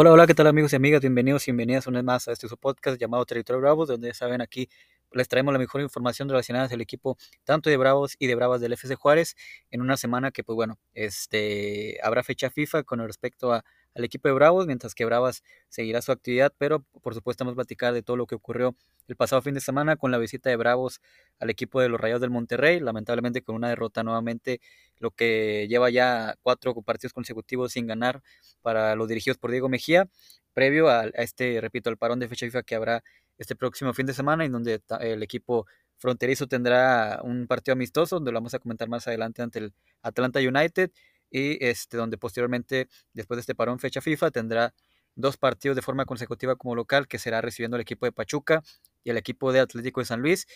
Hola, hola, ¿qué tal amigos y amigas? Bienvenidos y bienvenidas una vez más a este su podcast llamado Territorio Bravos, donde saben aquí les traemos la mejor información relacionada al equipo tanto de Bravos y de Bravas del FC Juárez en una semana que pues bueno, este habrá fecha FIFA con respecto a al equipo de Bravos, mientras que Bravas seguirá su actividad, pero por supuesto vamos a platicar de todo lo que ocurrió el pasado fin de semana con la visita de Bravos al equipo de los Rayos del Monterrey, lamentablemente con una derrota nuevamente, lo que lleva ya cuatro partidos consecutivos sin ganar para los dirigidos por Diego Mejía, previo a, este, repito, el parón de fecha FIFA que habrá este próximo fin de semana, en donde el equipo fronterizo tendrá un partido amistoso, donde lo vamos a comentar más adelante ante el Atlanta United y este, donde posteriormente, después de este parón fecha FIFA, tendrá dos partidos de forma consecutiva como local, que será recibiendo el equipo de Pachuca y el equipo de Atlético de San Luis.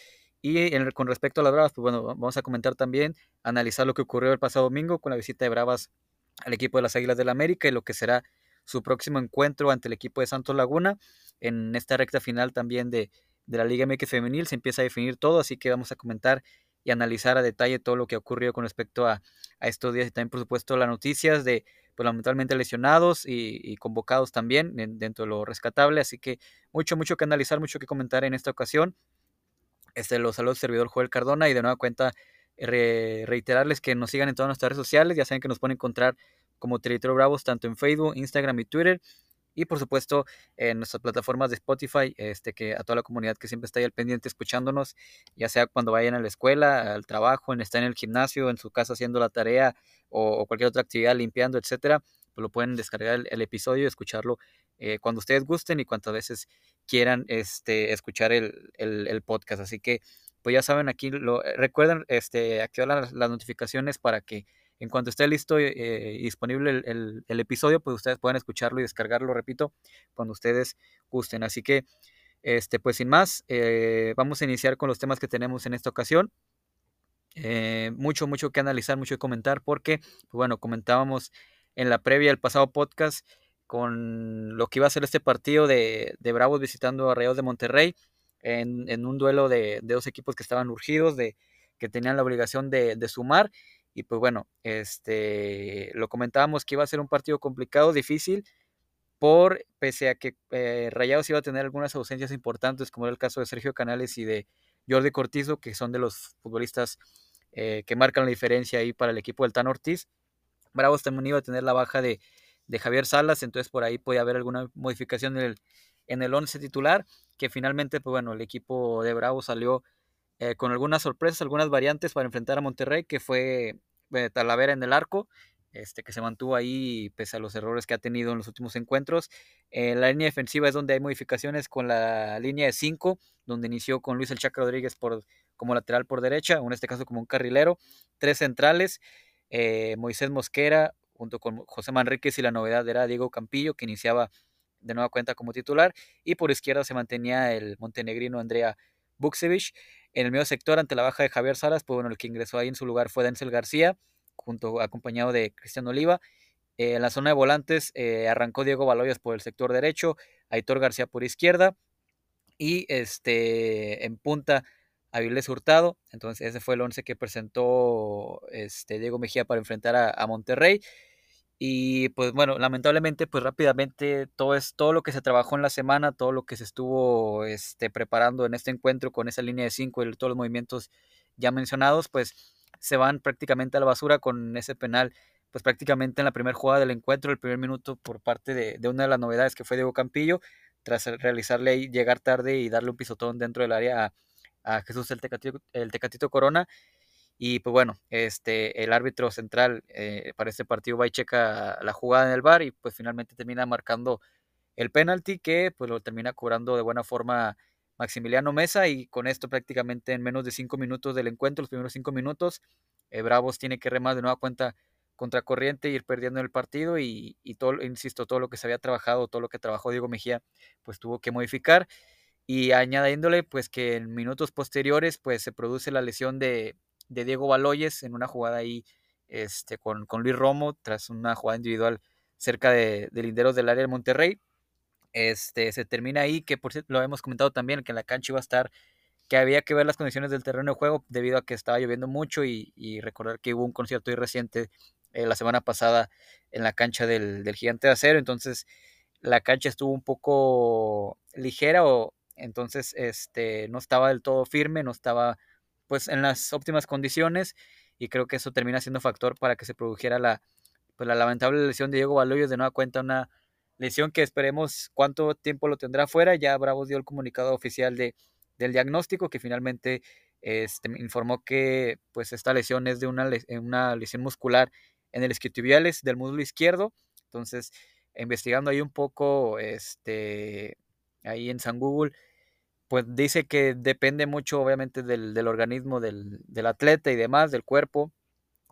Y con respecto a las Bravas, pues bueno, vamos a comentar también, analizar lo que ocurrió el pasado domingo con la visita de Bravas al equipo de las Águilas del la América y lo que será su próximo encuentro ante el equipo de Santos Laguna. En esta recta final también de, de la Liga MX Femenil se empieza a definir todo, así que vamos a comentar y analizar a detalle todo lo que ha ocurrido con respecto a, estos días y también por supuesto las noticias de pues, lamentablemente lesionados y, convocados también dentro de lo rescatable, así que mucho, mucho que analizar, mucho que comentar en esta ocasión. Este, los saludos servidor Joel Cardona y de nueva cuenta reiterarles que nos sigan en todas nuestras redes sociales, ya saben que nos pueden encontrar como Territorio Bravos tanto en Facebook, Instagram y Twitter y por supuesto en nuestras plataformas de Spotify, este, que a toda la comunidad que siempre está ahí al pendiente escuchándonos, ya sea cuando vayan a la escuela, al trabajo, en estar en el gimnasio, en su casa haciendo la tarea o, cualquier otra actividad, limpiando, etcétera, pues lo pueden descargar el, episodio y escucharlo eh, cuando ustedes gusten y cuantas veces quieran este, escuchar el, podcast. Así que, pues ya saben, aquí lo, recuerden este, activar las notificaciones para que en cuanto esté listo y eh, disponible el, episodio, pues ustedes pueden escucharlo y descargarlo, repito, cuando ustedes gusten. Así que, este, pues sin más, eh, vamos a iniciar con los temas que tenemos en esta ocasión. Eh, mucho, mucho que analizar, mucho que comentar, porque, pues bueno, comentábamos en la previa del pasado podcast con lo que iba a ser este partido de, Bravos visitando a Rayados de Monterrey en, un duelo de, dos equipos que estaban urgidos, de, que tenían la obligación de, de sumar y pues bueno, este, lo comentábamos que iba a ser un partido complicado, difícil, por, pese a que eh, Rayados iba a tener algunas ausencias importantes, como era el caso de Sergio Canales y de Jordi Cortizo, que son de los futbolistas eh, que marcan la diferencia ahí para el equipo del Tan Ortiz. Bravos también iba a tener la baja de, de Javier Salas, entonces por ahí puede haber alguna modificación en el, en el once titular, que finalmente, pues bueno, el equipo de Bravos salió eh, con algunas sorpresas, algunas variantes para enfrentar a Monterrey, que fue eh, Talavera en el arco, este, que se mantuvo ahí pese a los errores que ha tenido en los últimos encuentros. En la línea defensiva es donde hay modificaciones con la línea de 5, donde inició con Luis El Chaca Rodríguez por, como lateral por derecha, en este caso como un carrilero, tres centrales, eh, Moisés Mosquera junto con José Manríquez y la novedad era Diego Campillo, que iniciaba de nueva cuenta como titular, y por izquierda se mantenía el montenegrino Andrea Buksevich. En el medio sector, ante la baja de Javier Salas, pues bueno, el que ingresó ahí en su lugar fue Denzel García, junto, acompañado de Cristiano Oliva. Eh, en la zona de volantes eh, arrancó Diego Baloyas por el sector derecho, Aitor García por izquierda y este en punta Avilés Hurtado. Entonces ese fue el once que presentó este, Diego Mejía para enfrentar a Monterrey. Y pues bueno, lamentablemente, pues rápidamente todo es todo lo que se trabajó en la semana, todo lo que se estuvo este, preparando en este encuentro con esa línea de cinco y todos los movimientos ya mencionados, pues se van prácticamente a la basura con ese penal, pues prácticamente en la primera jugada del encuentro, el primer minuto por parte de, de una de las novedades que fue Diego Campillo, tras realizarle llegar tarde y darle un pisotón dentro del área a, a Jesús el Tecatito, el Tecatito Corona y pues bueno, este, el árbitro central eh, para este partido va y checa la jugada en el bar y pues finalmente termina marcando el penalti que pues lo termina cobrando de buena forma Maximiliano Mesa y con esto prácticamente en menos de cinco minutos del encuentro, los primeros cinco minutos, eh, Bravos tiene que remar de nueva cuenta contra corriente, ir perdiendo el partido y, y, todo, insisto, todo lo que se había trabajado, todo lo que trabajó Diego Mejía, pues tuvo que modificar. Y añadiéndole pues que en minutos posteriores pues se produce la lesión de, de Diego Baloyes en una jugada ahí este, con, con Luis Romo, tras una jugada individual cerca de, de linderos del área de Monterrey. Este, se termina ahí, que por cierto lo hemos comentado también, que en la cancha iba a estar, que había que ver las condiciones del terreno de juego debido a que estaba lloviendo mucho y, recordar que hubo un concierto ahí reciente eh, la semana pasada en la cancha del, del, Gigante de Acero, entonces la cancha estuvo un poco ligera o entonces este, no estaba del todo firme, no estaba pues en las óptimas condiciones y creo que eso termina siendo factor para que se produjera la, pues, la lamentable lesión de Diego Baloyes. De nueva cuenta una lesión que esperemos cuánto tiempo lo tendrá fuera, ya Bravos dio el comunicado oficial de, del diagnóstico que finalmente este, informó que pues esta lesión es de una, una lesión muscular en el isquiotibiales del muslo izquierdo, entonces investigando ahí un poco este, ahí en San Google, pues dice que depende mucho obviamente del, del organismo del, del, atleta y demás, del cuerpo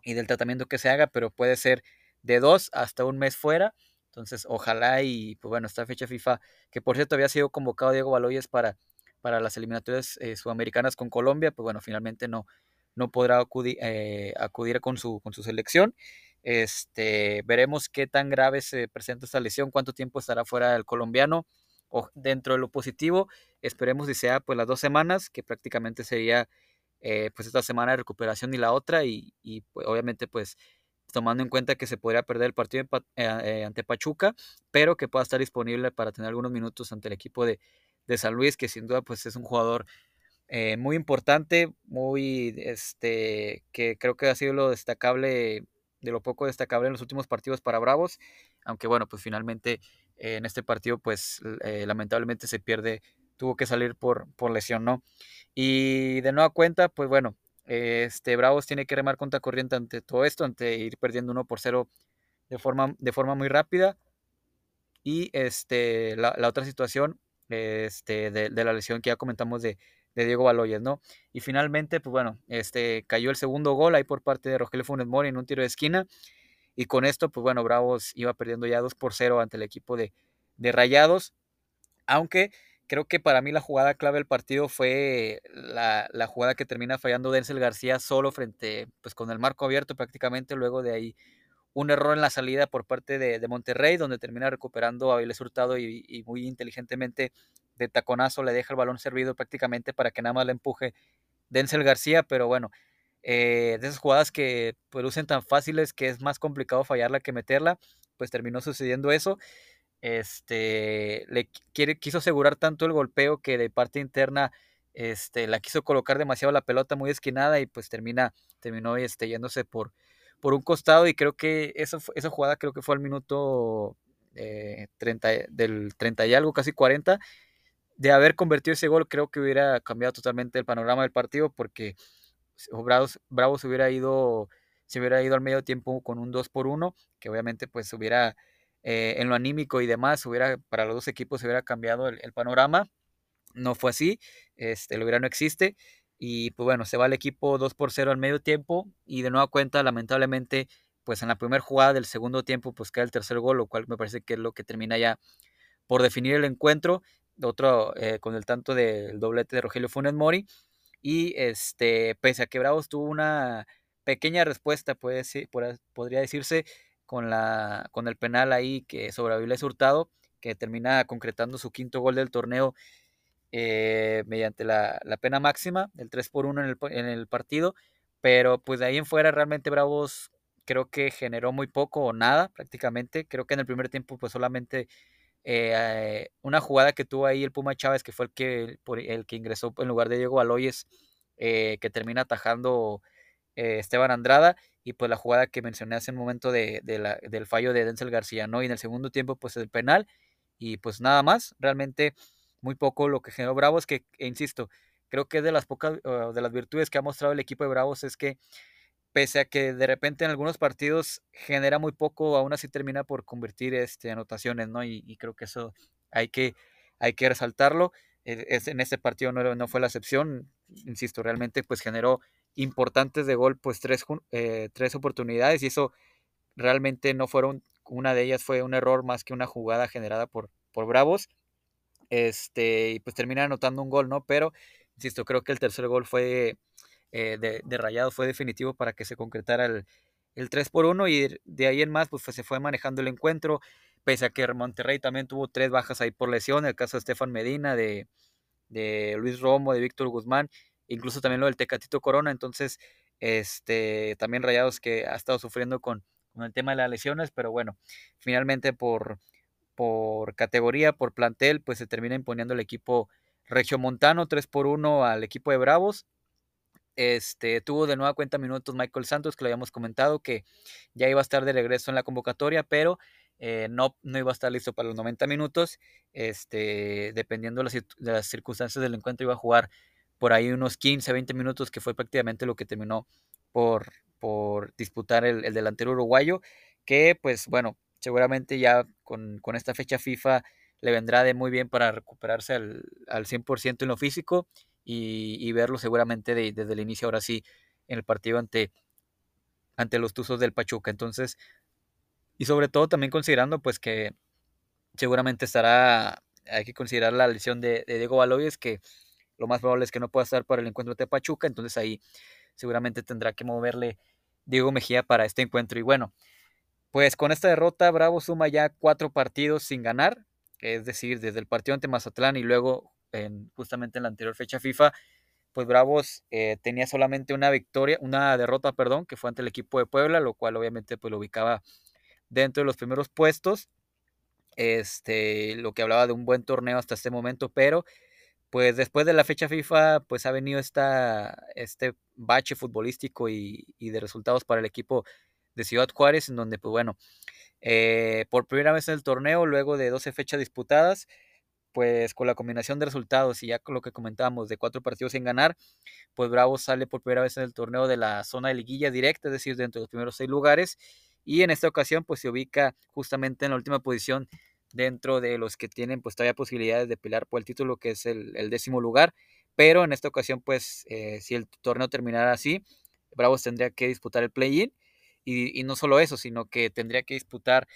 y del tratamiento que se haga, pero puede ser de dos hasta un mes fuera. Entonces, ojalá y, pues bueno, esta fecha FIFA, que por cierto había sido convocado Diego Baloyes para, para las eliminatorias eh, sudamericanas con Colombia, pues bueno, finalmente no, no podrá acudir, eh, acudir con, su, con su selección. Este, veremos qué tan grave se presenta esta lesión, cuánto tiempo estará fuera el colombiano o dentro de lo positivo, esperemos si sea pues las dos semanas, que prácticamente sería eh, pues esta semana de recuperación y la otra, y, y pues, obviamente pues tomando en cuenta que se podría perder el partido eh, eh, ante Pachuca, pero que pueda estar disponible para tener algunos minutos ante el equipo de, de San Luis, que sin duda pues es un jugador muy importante, muy este que creo que ha sido lo destacable de lo poco destacable en los últimos partidos para Bravos, aunque bueno, pues finalmente en este partido pues eh, lamentablemente se pierde, tuvo que salir por, por lesión, ¿no? Y de nueva cuenta, pues bueno, este Bravos tiene que remar contra corriente ante todo esto, ante ir perdiendo 1 por 0 de forma, de forma muy rápida. Y este, la, otra situación este, de, de, la lesión que ya comentamos de, de Diego Baloyes, ¿no? Y finalmente, pues bueno, este, cayó el segundo gol ahí por parte de Rogelio Funes Mori en un tiro de esquina. Y con esto, pues bueno, Bravos iba perdiendo ya 2 por 0 ante el equipo de, de Rayados. Aunque creo que para mí la jugada clave del partido fue la, la, jugada que termina fallando Denzel García solo frente, pues con el marco abierto prácticamente, luego de ahí un error en la salida por parte de, de Monterrey, donde termina recuperando a Avilés Hurtado y, y, muy inteligentemente de taconazo le deja el balón servido prácticamente para que nada más le empuje Denzel García, pero bueno, eh, de esas jugadas que producen tan fáciles que es más complicado fallarla que meterla, pues terminó sucediendo eso. Este, le quiere, quiso asegurar tanto el golpeo que de parte interna este, la quiso colocar demasiado la pelota muy esquinada y pues termina, terminó este, yéndose por, por un costado y creo que eso, esa jugada creo que fue al minuto eh, 30, del 30 y algo, casi 40 de haber convertido ese gol, creo que hubiera cambiado totalmente el panorama del partido porque Bravos, Bravos hubiera ido, se hubiera ido al medio tiempo con un 2 por 1, que obviamente pues hubiera, eh, en lo anímico y demás, hubiera, para los dos equipos se hubiera cambiado el, panorama. No fue así, este, el hubiera no existe. Y pues bueno, se va el equipo 2 por 0 al medio tiempo y de nueva cuenta, lamentablemente, pues en la primera jugada del segundo tiempo, pues cae el tercer gol, lo cual me parece que es lo que termina ya por definir el encuentro otro eh, con el tanto del doblete de Rogelio Funes Mori. Y este, pese a que Bravos tuvo una pequeña respuesta, puede podría decirse, con, la, con el penal ahí que sobre Avilés Hurtado, que termina concretando su quinto gol del torneo eh, mediante la, la, pena máxima, el 3 por 1 en el, en el partido. Pero pues de ahí en fuera realmente Bravos creo que generó muy poco o nada prácticamente. Creo que en el primer tiempo pues solamente eh, una jugada que tuvo ahí el Puma Chávez, que fue el que, el que ingresó en lugar de Diego Aloyes, eh, que termina atajando eh, Esteban Andrada, y pues la jugada que mencioné hace un momento de, del fallo de Denzel García, ¿no? Y en el segundo tiempo, pues el penal, y pues nada más, realmente muy poco lo que generó Bravos, que, e insisto, creo que de las pocas, de las virtudes que ha mostrado el equipo de Bravos es que pese a que de repente en algunos partidos genera muy poco, aún así termina por convertir este, anotaciones, ¿no? Y, creo que eso hay que, hay que resaltarlo. E, es, en este partido no, no, fue la excepción, insisto, realmente pues generó importantes de gol, pues tres, eh, tres oportunidades y eso realmente no fueron, una de ellas fue un error más que una jugada generada por, por Bravos, este, y pues termina anotando un gol, ¿no? Pero, insisto, creo que el tercer gol fue eh, de, de, Rayados fue definitivo para que se concretara el, el 3 por 1 y de ahí en más pues, se fue manejando el encuentro, pese a que Monterrey también tuvo tres bajas ahí por lesión, el caso de Estefan Medina, de, de Luis Romo, de Víctor Guzmán, incluso también lo del Tecatito Corona, entonces este también Rayados que ha estado sufriendo con, con el tema de las lesiones, pero bueno, finalmente por, por categoría, por plantel, pues se termina imponiendo el equipo regiomontano 3 por 1 al equipo de Bravos. Este, tuvo de nueva cuenta minutos Michael Santos, que lo habíamos comentado, que ya iba a estar de regreso en la convocatoria, pero eh, no, no iba a estar listo para los 90 minutos. Este, dependiendo de las, circunstancias del encuentro, iba a jugar por ahí unos 15, 20 minutos, que fue prácticamente lo que terminó por, por disputar el, el delantero uruguayo, que pues bueno, seguramente ya con, con, esta fecha FIFA le vendrá de muy bien para recuperarse al, al 100% en lo físico y, verlo seguramente desde el inicio ahora sí en el partido ante, ante los Tuzos del Pachuca. Entonces, y sobre todo también considerando pues que seguramente estará, hay que considerar la lesión de, Diego Baloyes, que lo más probable es que no pueda estar para el encuentro de Pachuca, entonces ahí seguramente tendrá que moverle Diego Mejía para este encuentro. Y bueno, pues con esta derrota, Bravo suma ya cuatro partidos sin ganar, es decir, desde el partido ante Mazatlán y luego en, justamente en la anterior fecha FIFA, pues Bravos eh, tenía solamente una victoria, una derrota, perdón, que fue ante el equipo de Puebla, lo cual obviamente pues lo ubicaba dentro de los primeros puestos. Este, lo que hablaba de un buen torneo hasta este momento, pero pues después de la fecha FIFA, pues ha venido esta, este bache futbolístico y, de resultados para el equipo de Ciudad Juárez, en donde, pues bueno, eh, por primera vez en el torneo, luego de 12 fechas disputadas, pues con la combinación de resultados y ya con lo que comentábamos de cuatro partidos sin ganar, pues Bravo sale por primera vez en el torneo de la zona de liguilla directa, es decir, dentro de los primeros seis lugares, y en esta ocasión pues se ubica justamente en la última posición dentro de los que tienen pues todavía posibilidades de pelear por el título que es el, décimo lugar, pero en esta ocasión pues eh, si el torneo terminara así, Bravos tendría que disputar el play-in y, y, no solo eso, sino que tendría que disputar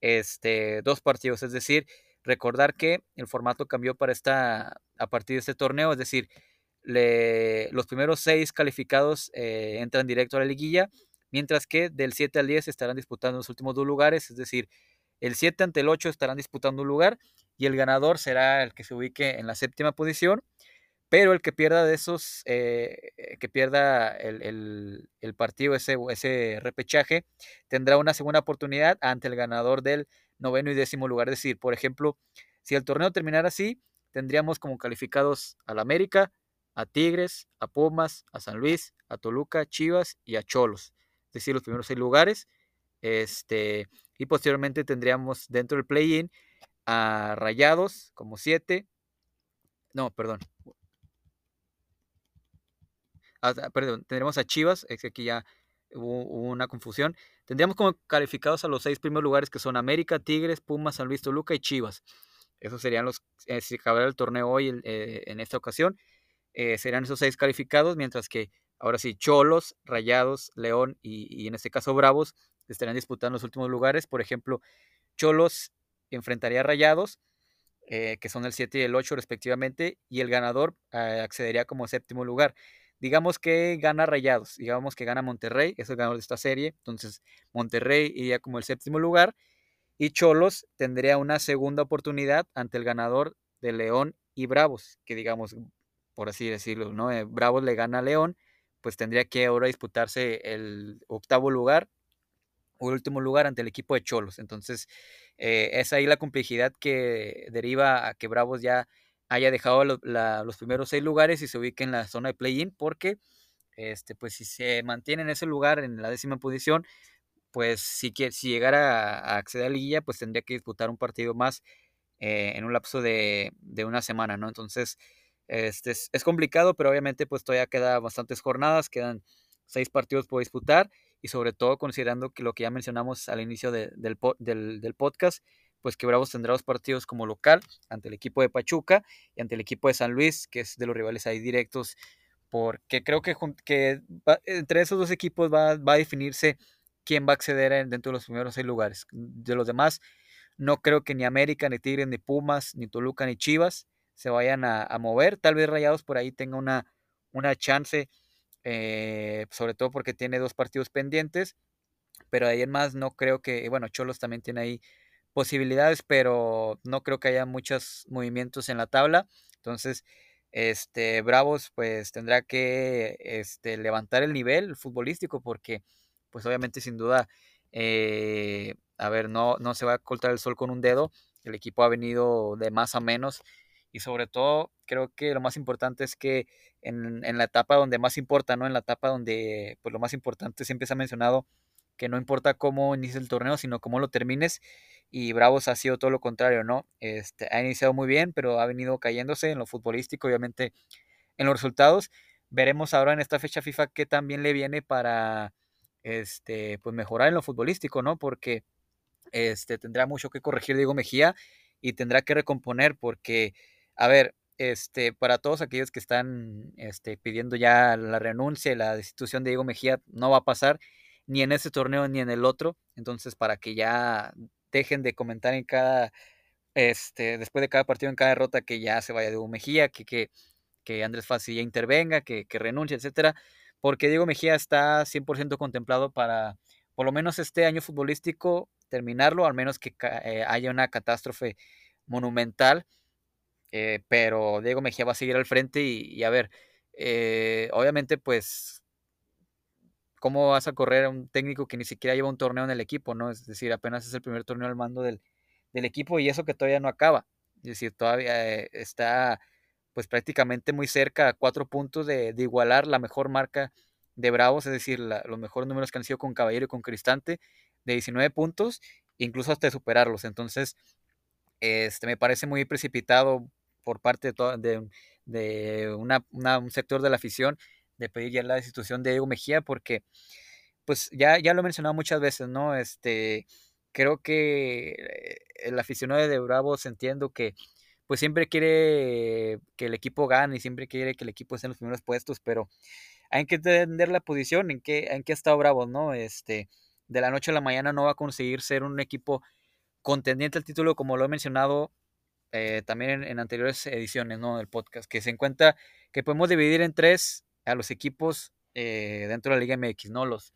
este, dos partidos, es decir, recordar que el formato cambió para esta, a partir de este torneo, es decir, los primeros seis calificados eh, entran directo a la liguilla, mientras que del 7 al 10 estarán disputando los últimos dos lugares, es decir, el 7 ante el 8 estarán disputando un lugar y el ganador será el que se ubique en la séptima posición, pero el que pierda de esos, eh, que pierda el, el, partido, ese, ese repechaje, tendrá una segunda oportunidad ante el ganador del noveno y décimo lugar. Es decir, por ejemplo, si el torneo terminara así, tendríamos como calificados al América, a Tigres, a Pumas, a San Luis, a Toluca, Chivas y a Cholos. Es decir, los primeros seis lugares. Este, y posteriormente tendríamos dentro del play-in a Rayados como siete. No, perdón. Ah, perdón, tendremos a Chivas, es que aquí ya hubo, una confusión. Tendríamos como calificados a los seis primeros lugares que son América, Tigres, Pumas, San Luis, Toluca y Chivas. Esos serían los, eh, si acabara el torneo hoy eh, en esta ocasión, eh, serían esos seis calificados, mientras que ahora sí, Cholos, Rayados, León y, en este caso Bravos estarían disputando los últimos lugares. Por ejemplo, Cholos enfrentaría a Rayados, que son el 7 y el 8 respectivamente, y el ganador accedería como séptimo lugar digamos que gana Rayados, digamos que gana Monterrey, es el ganador de esta serie, entonces Monterrey iría como el séptimo lugar y Cholos tendría una segunda oportunidad ante el ganador de León y Bravos, que digamos, por así decirlo, ¿no? Eh, Bravos le gana a León, pues tendría que ahora disputarse el octavo lugar o último lugar ante el equipo de Cholos. Entonces, eh, es ahí la complejidad que deriva a que Bravos ya haya dejado los primeros seis lugares y se ubique en la zona de play-in, porque este, pues si se mantiene en ese lugar, en la décima posición, pues si, si llegara a, acceder a la liguilla, pues tendría que disputar un partido más eh, en un lapso de, una semana, ¿no? Entonces, este es, complicado, pero obviamente pues todavía quedan bastantes jornadas, quedan seis partidos por disputar y sobre todo considerando que lo que ya mencionamos al inicio del, del, del podcast, pues que Bravos tendrá dos partidos como local ante el equipo de Pachuca y ante el equipo de San Luis, que es de los rivales ahí directos, porque creo que, entre esos dos equipos va, a definirse quién va a acceder dentro de los primeros seis lugares. De los demás, no creo que ni América, ni Tigres, ni Pumas, ni Toluca, ni Chivas se vayan a, mover. Tal vez Rayados por ahí tenga una, una chance, eh, sobre todo porque tiene dos partidos pendientes, pero ahí en más no creo que, bueno, Cholos también tiene ahí posibilidades, pero no creo que haya muchos movimientos en la tabla. Entonces, este, Bravos pues tendrá que este, levantar el nivel futbolístico porque pues obviamente sin duda, eh, a ver, no, no se va a cortar el sol con un dedo el equipo ha venido de más a menos y sobre todo creo que lo más importante es que en, la etapa donde más importa, ¿no? En la etapa donde pues lo más importante siempre se ha mencionado que no importa cómo inicies el torneo, sino cómo lo termines y Bravos ha sido todo lo contrario, ¿no? Este, ha iniciado muy bien, pero ha venido cayéndose en lo futbolístico, obviamente en los resultados. Veremos ahora en esta fecha FIFA qué también le viene para este, pues mejorar en lo futbolístico, ¿no? Porque este, tendrá mucho que corregir Diego Mejía y tendrá que recomponer porque, a ver, este, para todos aquellos que están este, pidiendo ya la renuncia y la destitución de Diego Mejía, no va a pasar ni en ese torneo ni en el otro. Entonces, para que ya dejen de comentar en cada, este, después de cada partido, en cada derrota, que ya se vaya Diego Mejía, que, que, que Andrés Fassi ya intervenga, que, que renuncie, etcétera, porque Diego Mejía está 100% contemplado para, por lo menos este año futbolístico, terminarlo, al menos que eh, haya una catástrofe monumental. Eh, pero Diego Mejía va a seguir al frente y, a ver, eh, obviamente pues, ¿cómo vas a correr a un técnico que ni siquiera lleva un torneo en el equipo, no? Es decir, apenas es el primer torneo al mando del, equipo y eso que todavía no acaba. Es decir, todavía está pues prácticamente muy cerca a cuatro puntos de, igualar la mejor marca de Bravos, es decir, los mejores números que han sido con Caballero y con Cristante, de 19 puntos, incluso hasta de superarlos. Entonces, este, me parece muy precipitado por parte de, de, un sector de la afición de pedir ya la destitución de Diego Mejía, porque, pues ya, ya lo he mencionado muchas veces, ¿no? Este, creo que eh, el aficionado de Bravos entiendo que pues siempre quiere que el equipo gane y siempre quiere que el equipo esté en los primeros puestos, pero hay que entender la posición en que, en que ha estado Bravos, ¿no? Este, de la noche a la mañana no va a conseguir ser un equipo contendiente al título, como lo he mencionado eh, también en, anteriores ediciones ¿no? del podcast, que se encuentra que podemos dividir en tres a los equipos eh, dentro de la Liga MX, ¿no? Los,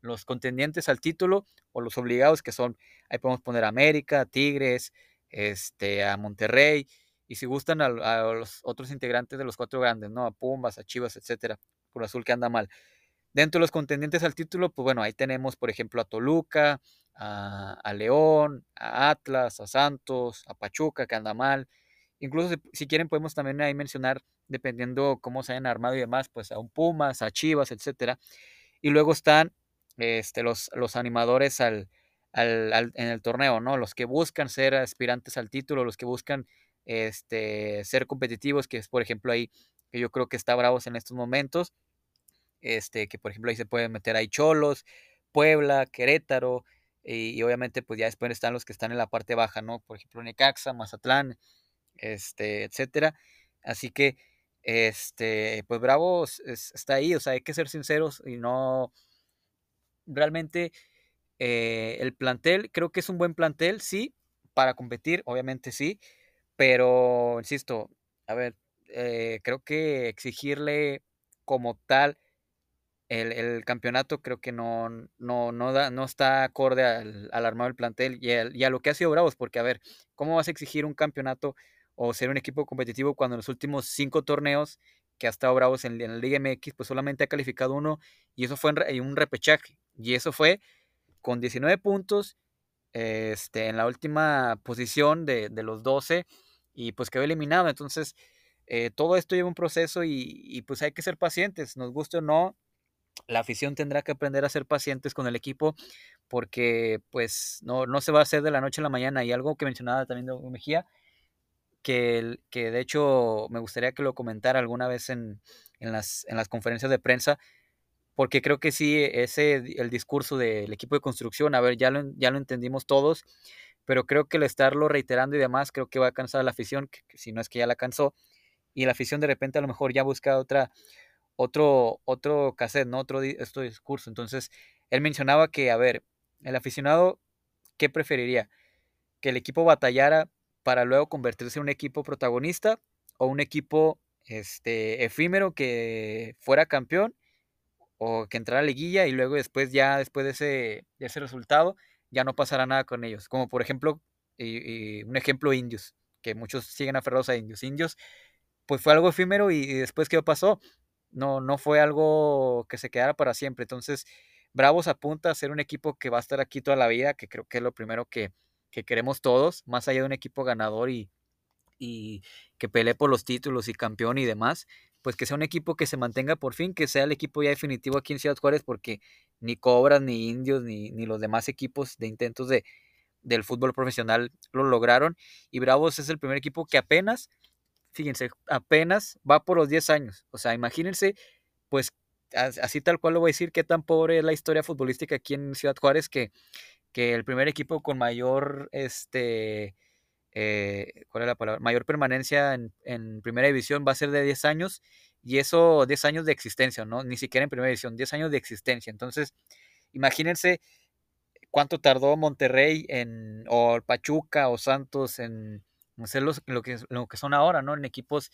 los contendientes al título o los obligados que son, ahí podemos poner a América, Tigres, este, a Monterrey, y si gustan a, los otros integrantes de los cuatro grandes, ¿no? A Pumbas, a Chivas, etcétera, por Azul que anda mal. Dentro de los contendientes al título, pues bueno, ahí tenemos, por ejemplo, a Toluca, a, León, a Atlas, a Santos, a Pachuca, que anda mal. Incluso si, quieren podemos también ahí mencionar, dependiendo cómo se hayan armado y demás, pues a un Pumas, a Chivas, etcétera. Y luego están este, los, los animadores al, al, en el torneo, ¿no? Los que buscan ser aspirantes al título, los que buscan este, ser competitivos, que es por ejemplo ahí, que yo creo que está Bravos en estos momentos, este, que por ejemplo ahí se pueden meter ahí Cholos, Puebla, Querétaro, y, obviamente pues ya después están los que están en la parte baja, ¿no? Por ejemplo Necaxa, Mazatlán, este, etcétera. Así que, este, pues Bravos está ahí, o sea, hay que ser sinceros y no, realmente eh, el plantel, creo que es un buen plantel, sí, para competir, obviamente sí, pero, insisto, a ver, eh, creo que exigirle como tal el, campeonato creo que no, no, no, da, no está acorde al, armado del plantel y, a lo que ha sido Bravos, porque a ver, ¿cómo vas a exigir un campeonato o ser un equipo competitivo cuando en los últimos cinco torneos que ha estado Bravos en, en la Liga MX, pues solamente ha calificado uno y eso fue en, un repechaje y eso fue con 19 puntos este, en la última posición de, los 12 y pues quedó eliminado. Entonces, eh, todo esto lleva un proceso y, pues hay que ser pacientes, nos guste o no. La afición tendrá que aprender a ser pacientes con el equipo porque pues no, no se va a hacer de la noche a la mañana. Y algo que mencionaba también de Mejía, que, que de hecho me gustaría que lo comentara alguna vez en, en, las, en las conferencias de prensa, porque creo que sí, ese, el discurso del equipo de construcción, a ver, ya lo, ya lo entendimos todos, pero creo que el estarlo reiterando y demás, creo que va a cansar a la afición, si no es que ya la cansó, y la afición de repente a lo mejor ya busca otra, otro, otro cassette, ¿no? Otro este discurso. Entonces, él mencionaba que, a ver, el aficionado, ¿qué preferiría? Que el equipo batallara para luego convertirse en un equipo protagonista o un equipo este, efímero que fuera campeón o que entrara a liguilla y luego después ya después de ese, ese resultado ya no pasará nada con ellos. Como por ejemplo, y, un ejemplo indios, que muchos siguen aferrados a indios. Indios, pues fue algo efímero y, después ¿qué pasó? No, no fue algo que se quedara para siempre. Entonces, Bravos apunta a ser un equipo que va a estar aquí toda la vida, que creo que es lo primero que, que queremos todos, más allá de un equipo ganador y, y que pelee por los títulos y campeón y demás, pues que sea un equipo que se mantenga por fin, que sea el equipo ya definitivo aquí en Ciudad Juárez, porque ni Cobras, ni Indios, ni, ni los demás equipos de intentos de, del fútbol profesional lo lograron. Y Bravos es el primer equipo que apenas, fíjense, apenas va por los 10 años. O sea, imagínense, pues así tal cual lo voy a decir, qué tan pobre es la historia futbolística aquí en Ciudad Juárez que, que el primer equipo con mayor, este, eh, ¿cuál es la palabra? Mayor permanencia en, en, primera división va a ser de 10 años y eso 10 años de existencia, ¿no? Ni siquiera en primera división, 10 años de existencia. Entonces, imagínense cuánto tardó Monterrey en, o Pachuca o Santos en hacer lo, que, lo que son ahora, ¿no? En equipos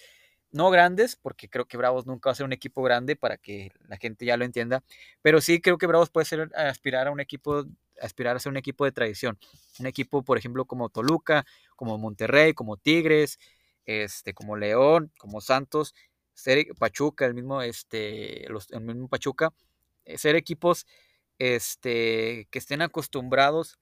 no grandes, porque creo que Bravos nunca va a ser un equipo grande para que la gente ya lo entienda, pero sí creo que Bravos puede ser aspirar a un equipo, aspirar a ser un equipo de tradición, un equipo, por ejemplo, como Toluca, como Monterrey, como Tigres, este, como León, como Santos, ser Pachuca, el mismo, este, el mismo Pachuca, eh, ser equipos este, que estén acostumbrados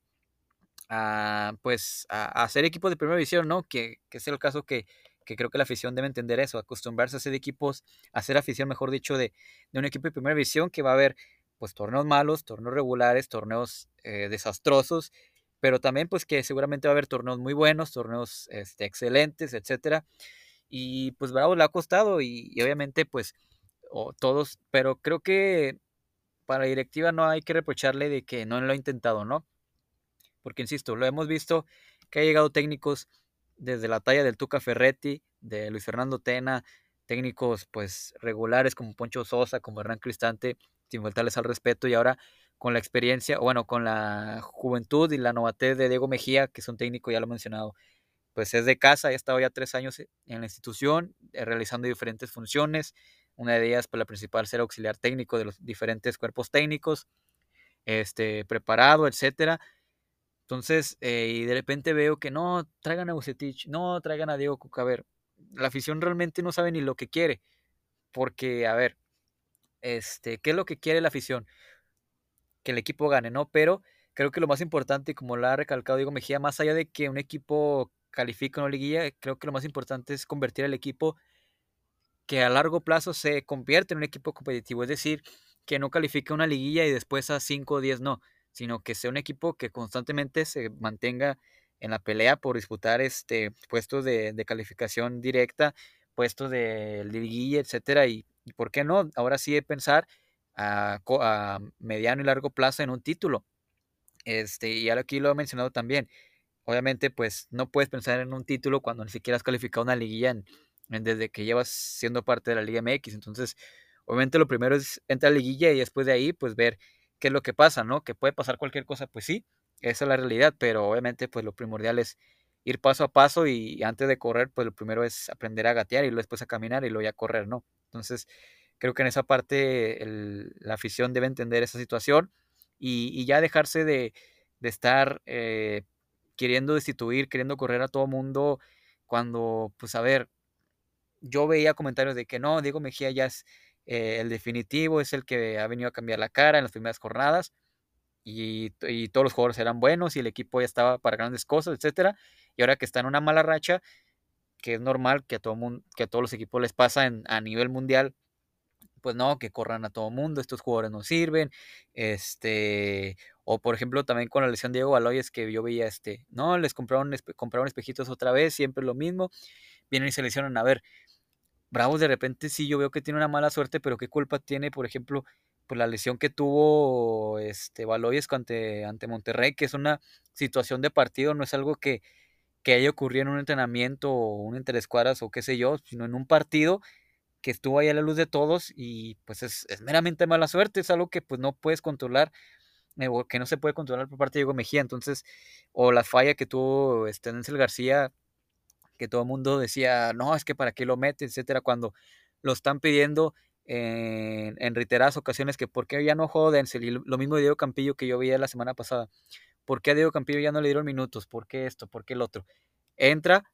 a, pues, a, ser equipos de primera división, ¿no? Que, que es el caso que, que creo que la afición debe entender eso, acostumbrarse a ser equipos, a ser afición, mejor dicho, de, de un equipo de primera división que va a haber pues torneos malos, torneos regulares, torneos eh, desastrosos, pero también pues que seguramente va a haber torneos muy buenos, torneos este, excelentes, etcétera. Y pues Bravo le ha costado y, obviamente pues todos, pero creo que para la directiva no hay que reprocharle de que no lo ha intentado, ¿no? Porque insisto, lo hemos visto que ha llegado técnicos desde la talla del Tuca Ferretti, de Luis Fernando Tena, técnicos pues regulares como Poncho Sosa, como Hernán Cristante, sin faltarles al respeto, y ahora con la experiencia, bueno, con la juventud y la novatez de Diego Mejía, que es un técnico, ya lo he mencionado, pues es de casa, ha estado ya tres años en la institución, eh, realizando diferentes funciones, una de ellas, pues la principal, ser auxiliar técnico de los diferentes cuerpos técnicos, este, preparado, etcétera, entonces, eh, y de repente veo que no, traigan a Bucetich, no, traigan a Diego Cuca. La afición realmente no sabe ni lo que quiere. Porque, a ver, este, ¿qué es lo que quiere la afición? Que el equipo gane, ¿no? Pero creo que lo más importante, como lo ha recalcado Diego Mejía, más allá de que un equipo califique no liguilla, creo que lo más importante es convertir al equipo que a largo plazo se convierte en un equipo competitivo. Es decir, que no califique una liguilla y después a 5 o 10 no sino que sea un equipo que constantemente se mantenga en la pelea por disputar este puestos de, calificación directa, puestos de liguilla, etcétera, y, por qué no, ahora sí de pensar a, mediano y largo plazo en un título. Este, y aquí lo he mencionado también. Obviamente, pues no puedes pensar en un título cuando ni siquiera has calificado una liguilla desde que llevas siendo parte de la Liga MX. Entonces, obviamente lo primero es entrar a la liguilla y después de ahí, pues ver qué es lo que pasa, ¿no? Que puede pasar cualquier cosa, pues sí, esa es la realidad, pero obviamente pues lo primordial es ir paso a paso y antes de correr, pues lo primero es aprender a gatear y luego después a caminar y luego ya correr, ¿no? Entonces, creo que en esa parte la afición debe entender esa situación y, ya dejarse de, estar eh, queriendo destituir, queriendo correr a todo mundo, cuando, pues a ver, yo veía comentarios de que no, Diego Mejía ya es eh, el definitivo es el que ha venido a cambiar la cara en las primeras jornadas y, todos los jugadores eran buenos y el equipo ya estaba para grandes cosas, etcétera. Y ahora que está en una mala racha, que es normal que a todo mundo, que a todos los equipos les pasa a nivel mundial, pues no, que corran a todo mundo, estos jugadores no sirven, este, o por ejemplo también con la lesión de Diego Baloyes que yo veía, este, no, les compraron, compraron espejitos otra vez, siempre lo mismo, vienen y se lesionan, a ver, Bravos de repente sí yo veo que tiene una mala suerte, pero qué culpa tiene, por ejemplo, por la lesión que tuvo este Baloyes ante Monterrey, que es una situación de partido, no es algo que, que haya ocurrido en un entrenamiento o un interescuadras o qué sé yo, sino en un partido que estuvo ahí a la luz de todos y pues es, meramente mala suerte, es algo que pues no puedes controlar, eh, que no se puede controlar por parte de Diego Mejía, entonces, o la falla que tuvo este Denzel García que todo el mundo decía, no, es que para qué lo mete, etcétera, cuando lo están pidiendo en, en reiteradas ocasiones que por qué ya no jugó Denzel, y lo mismo de Diego Campillo que yo vi la semana pasada, por qué a Diego Campillo ya no le dieron minutos, por qué esto, por qué el otro. Entra,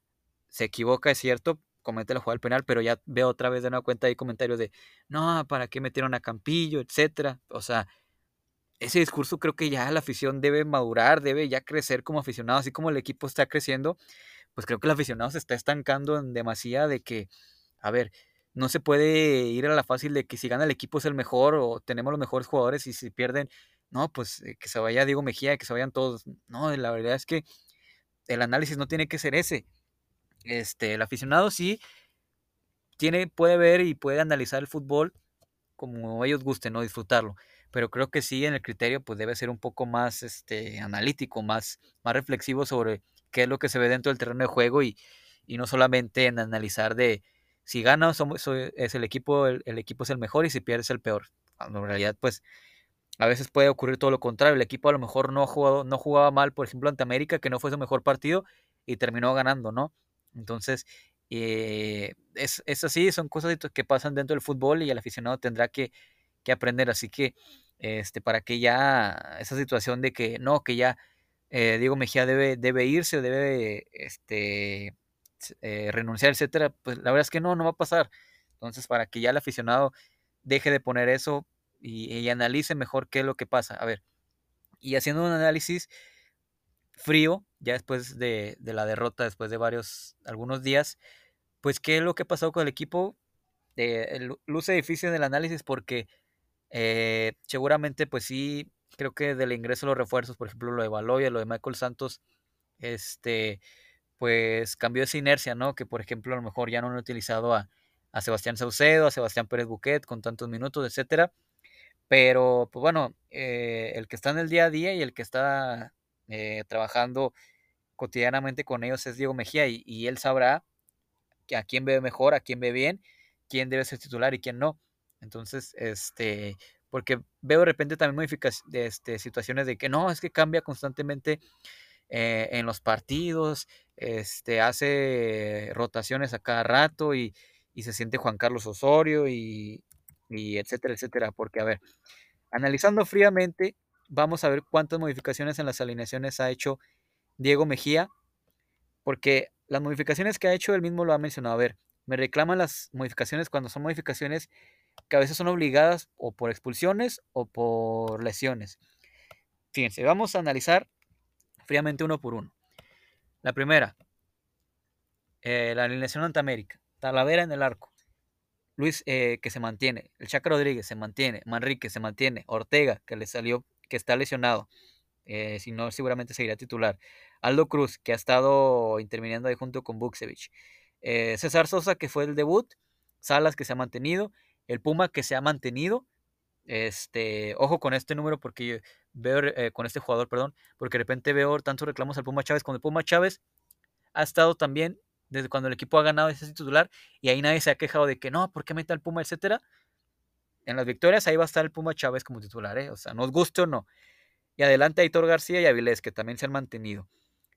se equivoca, es cierto, comete la jugada del penal, pero ya veo otra vez de una cuenta ahí comentarios de, no, ¿para qué metieron a Campillo, etcétera? O sea, ese discurso creo que ya la afición debe madurar, debe ya crecer como aficionado, así como el equipo está creciendo, pues creo que el aficionado se está estancando en demasía de que, a ver, no se puede ir a la fácil de que si gana el equipo es el mejor o tenemos los mejores jugadores y si pierden, no, pues eh, que se vaya Diego Mejía, que se vayan todos. No, la verdad es que el análisis no tiene que ser ese. Este, el aficionado sí tiene, puede ver y puede analizar el fútbol como ellos gusten, ¿no? Disfrutarlo. Pero creo que sí, en el criterio, pues debe ser un poco más este, analítico, más, más reflexivo sobre qué es lo que se ve dentro del terreno de juego y, y no solamente en analizar de si gana somos, es el equipo, el, equipo es el mejor y si pierde es el peor. En realidad, pues, a veces puede ocurrir todo lo contrario. El equipo a lo mejor no, ha jugado, no jugaba mal, por ejemplo, ante América, que no fue su mejor partido y terminó ganando, ¿no? Entonces, eh, es, así, son cosas que pasan dentro del fútbol y el aficionado tendrá que, que, aprender. Así que, este, para que ya esa situación de que no, que ya eh, Diego Mejía debe, debe irse, debe este, eh, renunciar, etcétera, pues la verdad es que no, no va a pasar. Entonces, para que ya el aficionado deje de poner eso y, analice mejor qué es lo que pasa. A ver, y haciendo un análisis frío, ya después de, la derrota, después de varios, algunos días, pues qué es lo que pasó con el equipo. Eh, luce difícil el análisis porque eh, seguramente, pues sí, creo que del ingreso de los refuerzos, por ejemplo, lo de Baloya, lo de Michael Santos, este, pues cambió esa inercia, ¿no? Que por ejemplo a lo mejor ya no han utilizado a, Sebastián Saucedo, a Sebastián Pérez Buquet con tantos minutos, etcétera. Pero, pues bueno, eh, el que está en el día a día y el que está eh, trabajando cotidianamente con ellos es Diego Mejía y, él sabrá a quién ve mejor, a quién ve bien, quién debe ser titular y quién no. Entonces, este, porque veo de repente también modificaciones, este, situaciones de que no, es que cambia constantemente eh, en los partidos, este, hace rotaciones a cada rato y, se siente Juan Carlos Osorio y, etcétera, etcétera. Porque, a ver, analizando fríamente, vamos a ver cuántas modificaciones en las alineaciones ha hecho Diego Mejía, porque las modificaciones que ha hecho él mismo lo ha mencionado. A ver, me reclaman las modificaciones cuando son modificaciones que a veces son obligadas o por expulsiones o por lesiones. Fíjense, vamos a analizar fríamente uno por uno. La primera, eh, la alineación ante América. Talavera en el arco. Luis eh, que se mantiene. El Chaca Rodríguez se mantiene. Manrique se mantiene. Ortega que le salió, que está lesionado. Eh, si no, seguramente seguirá titular. Aldo Cruz, que ha estado interviniendo ahí junto con Buksevich. César Sosa, que fue el debut. Salas, que se ha mantenido. El Puma, que se ha mantenido. Este, ojo con este número porque veo eh, con este jugador, perdón, porque de repente veo tantos reclamos al Puma Chávez. Cuando el Puma Chávez ha estado también desde cuando el equipo ha ganado ese titular y ahí nadie se ha quejado de que no, ¿por qué mete al Puma, etcétera? En las victorias ahí va a estar el Puma Chávez como titular, ¿eh? o sea, nos guste o no. Y adelante Aitor García y Avilés, que también se han mantenido.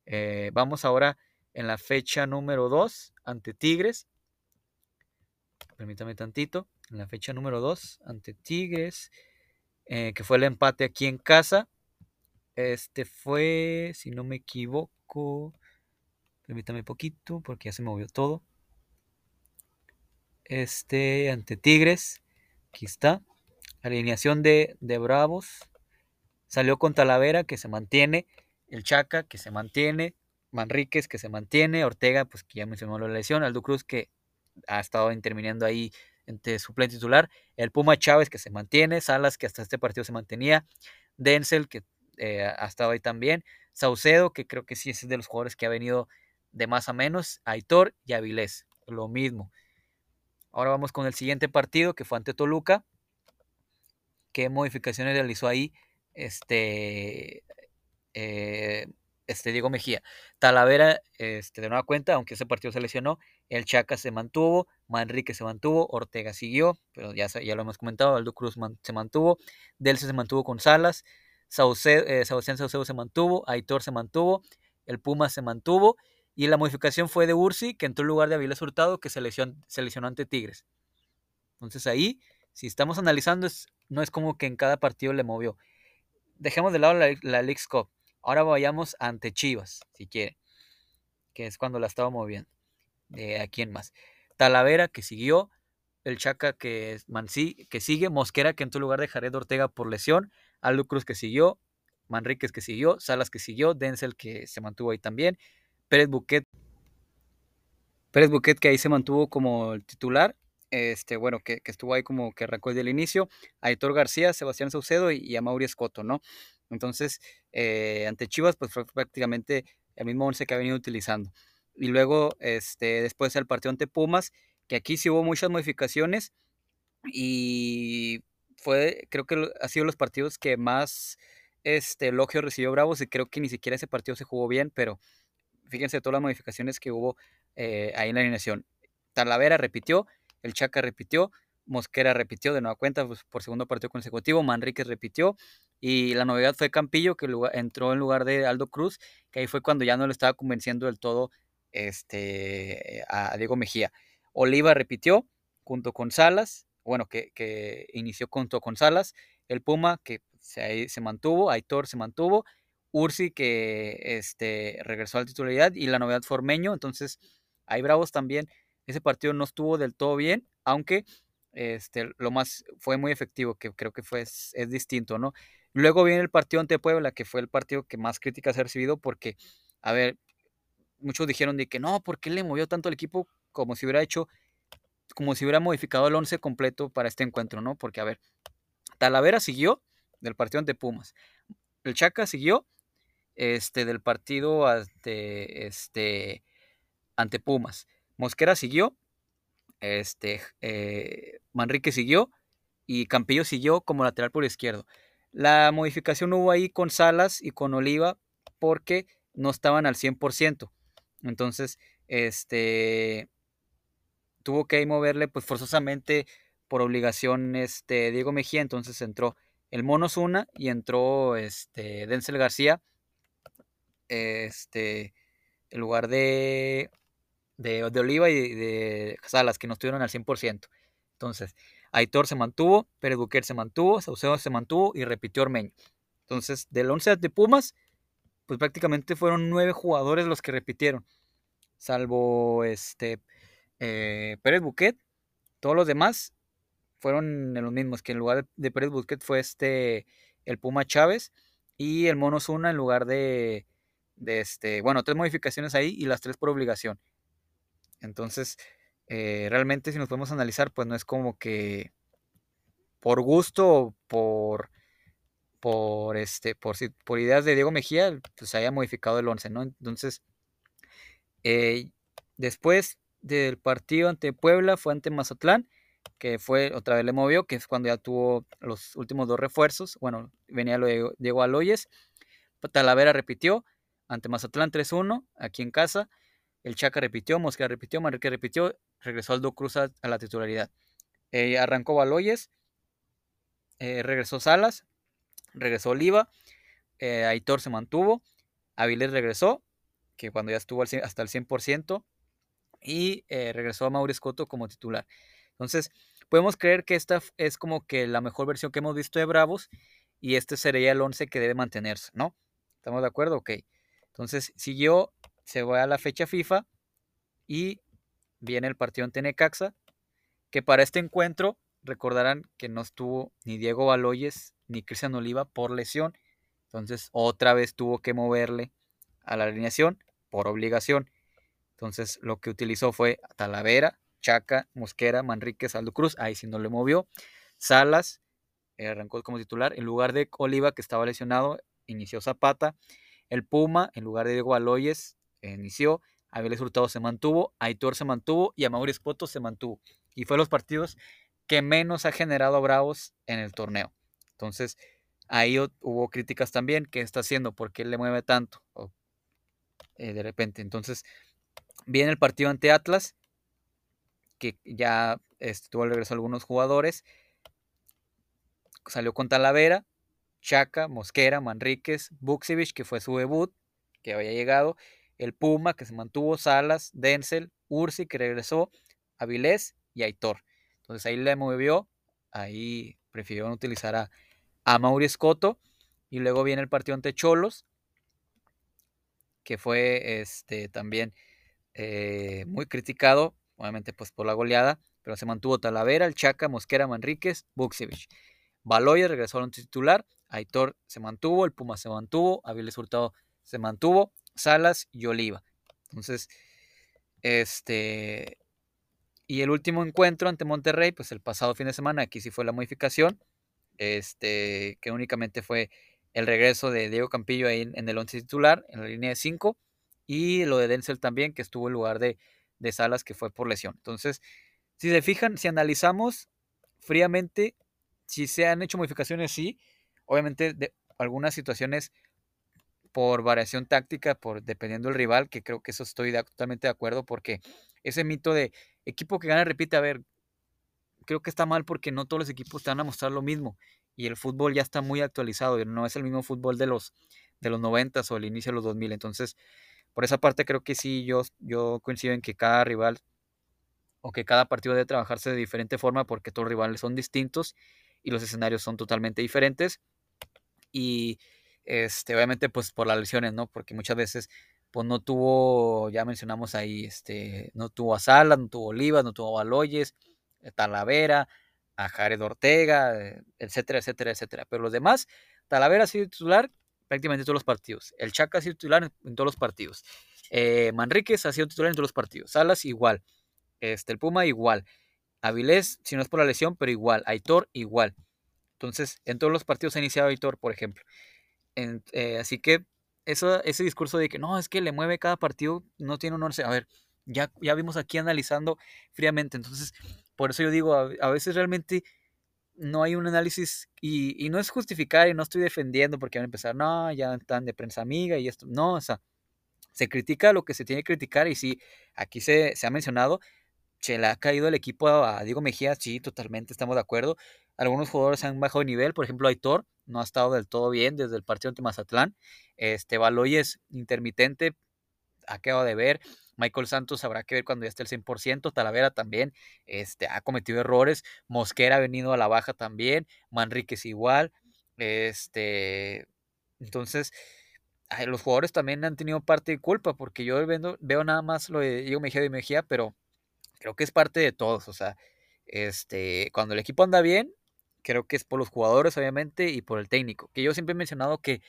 Eh, vamos ahora en la fecha número 2 ante Tigres. Permítame tantito en la fecha número 2 ante Tigres, eh, que fue el empate aquí en casa. Este fue, si no me equivoco, permítame poquito porque ya se movió todo. Este ante Tigres, aquí está. Alineación de, de Bravos. Salió con Talavera, que se mantiene. El Chaca, que se mantiene. Manríquez, que se mantiene. Ortega, pues que ya mencionó la lesión. Aldo Cruz, que ha estado interviniendo ahí entre suplente titular, el Puma Chávez que se mantiene, Salas que hasta este partido se mantenía, Denzel que eh, ha estado ahí también, Saucedo que creo que sí es de los jugadores que ha venido de más a menos, Aitor y Avilés, lo mismo. Ahora vamos con el siguiente partido que fue ante Toluca. ¿Qué modificaciones realizó ahí? Este, eh, este Diego Mejía. Talavera, este, de nueva cuenta, aunque ese partido se lesionó, el Chaca se mantuvo, Manrique se mantuvo, Ortega siguió, pero ya, ya lo hemos comentado, Aldo Cruz se mantuvo, Delce se mantuvo con Salas, Saucedo, eh, Saucedo se mantuvo, Aitor se mantuvo, el Puma se mantuvo, y la modificación fue de Ursi, que entró en lugar de Avilés Hurtado, que se lesionó, ante Tigres. Entonces ahí, si estamos analizando, no es como que en cada partido le movió. Dejemos de lado la, la Cup. Ahora vayamos ante Chivas, si quiere, que es cuando la estaba moviendo. De a quién más. Talavera que siguió, el Chaca que, Mansi, que sigue, Mosquera que entró en lugar de Jared Ortega por lesión, Aldo Cruz que siguió, Manríquez que siguió, Salas que siguió, Denzel que se mantuvo ahí también, Pérez Buquet, Pérez Buquet que ahí se mantuvo como el titular, este, bueno, que, estuvo ahí como que arrancó desde el inicio, Aitor García, Sebastián Saucedo y, a Mauri Escoto, ¿no? Entonces, eh, ante Chivas, pues fue prácticamente el mismo once que ha venido utilizando. Y luego, este, después el partido ante Pumas, que aquí sí hubo muchas modificaciones y fue, creo que ha sido los partidos que más este elogio recibió Bravos y creo que ni siquiera ese partido se jugó bien, pero fíjense todas las modificaciones que hubo eh, ahí en la alineación. Talavera repitió, el Chaca repitió, Mosquera repitió de nueva cuenta pues, por segundo partido consecutivo, Manríquez repitió y la novedad fue Campillo que entró en lugar de Aldo Cruz, que ahí fue cuando ya no le estaba convenciendo del todo este, a Diego Mejía. Oliva repitió junto con Salas, bueno, que, inició junto con Salas, el Puma que se, se mantuvo, Aitor se mantuvo, Ursi que este, regresó a la titularidad y la novedad Formeño, entonces hay Bravos también, ese partido no estuvo del todo bien, aunque este, lo más fue muy efectivo, que creo que fue, es, distinto, ¿no? Luego viene el partido ante Puebla, que fue el partido que más críticas ha recibido porque, a ver, muchos dijeron de que no, ¿por qué le movió tanto el equipo como si hubiera hecho, como si hubiera modificado el 11 completo para este encuentro, ¿no? Porque, a ver, Talavera siguió del partido ante Pumas, el Chaca siguió este, del partido ante, este, ante Pumas, Mosquera siguió, este, eh, Manrique siguió y Campillo siguió como lateral por izquierdo. La modificación hubo ahí con Salas y con Oliva porque no estaban al 100%. Entonces, este, tuvo que moverle pues forzosamente por obligación este Diego Mejía, entonces entró el Monos una y entró este Denzel García este en lugar de de, Oliva y de Salas que no estuvieron al 100%. Entonces, Aitor se mantuvo, Pérez Buquer se mantuvo, Saucedo se mantuvo y repitió Ormeño. Entonces, del 11 de Pumas, pues prácticamente fueron nueve jugadores los que repitieron, salvo este eh, Pérez Buquet, todos los demás fueron los mismos, que en lugar de, Pérez Buquet fue este el Puma Chávez y el Mono Zuna en lugar de, de este, bueno, tres modificaciones ahí y las tres por obligación. Entonces, eh, realmente si nos podemos analizar, pues no es como que por gusto o por por este por, por ideas de Diego Mejía pues haya modificado el 11 no entonces eh, después del partido ante Puebla fue ante Mazatlán que fue otra vez le movió que es cuando ya tuvo los últimos dos refuerzos bueno venía Diego Aloyes Talavera repitió ante Mazatlán 3-1 aquí en casa el Chaca repitió Mosquera repitió Manrique repitió regresó Aldo Cruz a, la titularidad eh, arrancó Baloyes eh, regresó Salas regresó Oliva, eh, Aitor se mantuvo, Avilés regresó, que cuando ya estuvo hasta el 100%, y regresó a Mauricio Scotto como titular. Entonces, podemos creer que esta es como que la mejor versión que hemos visto de Bravos, y este sería el 11 que debe mantenerse, ¿no? ¿Estamos de acuerdo? Ok. Entonces, siguió, se va a la fecha FIFA, y viene el partido ante Necaxa, que para este encuentro recordarán que no estuvo ni Diego Baloyes ni Cristian Oliva por lesión. Entonces otra vez tuvo que moverle a la alineación por obligación. Entonces lo que utilizó fue Talavera, Chaca, Mosquera, Manríquez, Aldo Cruz. Ahí sí no le movió. Salas eh, arrancó como titular. En lugar de Oliva, que estaba lesionado, inició Zapata. El Puma, en lugar de Diego Aloyes, inició. Aviles Hurtado se mantuvo. Aitor se mantuvo. Y Amaury Espoto se mantuvo. Y fue los partidos que menos ha generado a Bravos en el torneo. Entonces, ahí hubo críticas también, ¿qué está haciendo? ¿Por qué le mueve tanto? Eh, de repente, entonces, viene el partido ante Atlas, que ya este, tuvo el regreso algunos jugadores, salió con Talavera, Chaca, Mosquera, Manríquez, Buxevich, que fue su debut, que había llegado, el Puma, que se mantuvo, Salas, Denzel, Ursi, que regresó, Avilés y Aitor. Entonces ahí le movió, ahí prefirieron utilizar a a Mauri Escoto. Y luego viene el partido ante Cholos, que fue este, también eh, muy criticado, obviamente pues por la goleada, pero se mantuvo Talavera, el Chaca, Mosquera, Manríquez, Buxevich. Baloya regresó al titular, Aitor se mantuvo, el Puma se mantuvo, Aviles Hurtado se mantuvo, Salas y Oliva. Entonces, este, y el último encuentro ante Monterrey, pues el pasado fin de semana, aquí sí fue la modificación, este, que únicamente fue el regreso de Diego Campillo ahí en, el once titular, en la línea de 5, y lo de Denzel también, que estuvo en lugar de, de Salas, que fue por lesión. Entonces, si se fijan, si analizamos fríamente, si se han hecho modificaciones, sí, obviamente de algunas situaciones por variación táctica, por dependiendo del rival, que creo que eso estoy totalmente de acuerdo, porque ese mito de equipo que gana repite, a ver, creo que está mal porque no todos los equipos te van a mostrar lo mismo y el fútbol ya está muy actualizado, no es el mismo fútbol de los de los 90 o el inicio de los 2000, entonces por esa parte creo que sí yo yo coincido en que cada rival o que cada partido debe trabajarse de diferente forma porque todos los rivales son distintos y los escenarios son totalmente diferentes y este, obviamente pues por las lesiones, ¿no? Porque muchas veces pues no tuvo, ya mencionamos ahí, este, no tuvo a Salas, no tuvo Olivas, no tuvo a Baloyes, eh, Talavera, a Jared Ortega, eh, etcétera, etcétera, etcétera. Pero los demás, Talavera ha sido titular prácticamente en todos los partidos. El Chaca ha sido titular en, todos los partidos. Eh, Manríquez ha sido titular en todos los partidos. Salas igual. Este, el Puma igual. Avilés, si no es por la lesión, pero igual. Aitor igual. Entonces, en todos los partidos ha iniciado Aitor, por ejemplo. Eh, así que eso, ese discurso de que no, es que le mueve cada partido, no tiene un once. A ver, ya, ya vimos aquí analizando fríamente. Entonces, por eso yo digo, a, veces realmente no hay un análisis y, no es justificar y no estoy defendiendo porque van a empezar, no, ya están de prensa amiga y esto. No, o sea, se critica lo que se tiene que criticar y sí, aquí se, se ha mencionado, se le ha caído el equipo a, Diego Mejía, sí, totalmente, estamos de acuerdo. Algunos jugadores han bajado de nivel, por ejemplo, Aitor no ha estado del todo bien desde el partido ante Mazatlán. Este Baloy es intermitente, ha quedado de ver. Michael Santos habrá que ver cuando ya esté el 100%. Talavera también este, ha cometido errores. Mosquera ha venido a la baja también. Manríquez igual. Este, entonces, los jugadores también han tenido parte de culpa porque yo veo, veo nada más lo de Diego Mejía y Mejía, pero creo que es parte de todos. O sea, este, cuando el equipo anda bien, creo que es por los jugadores, obviamente, y por el técnico. Que yo siempre he mencionado que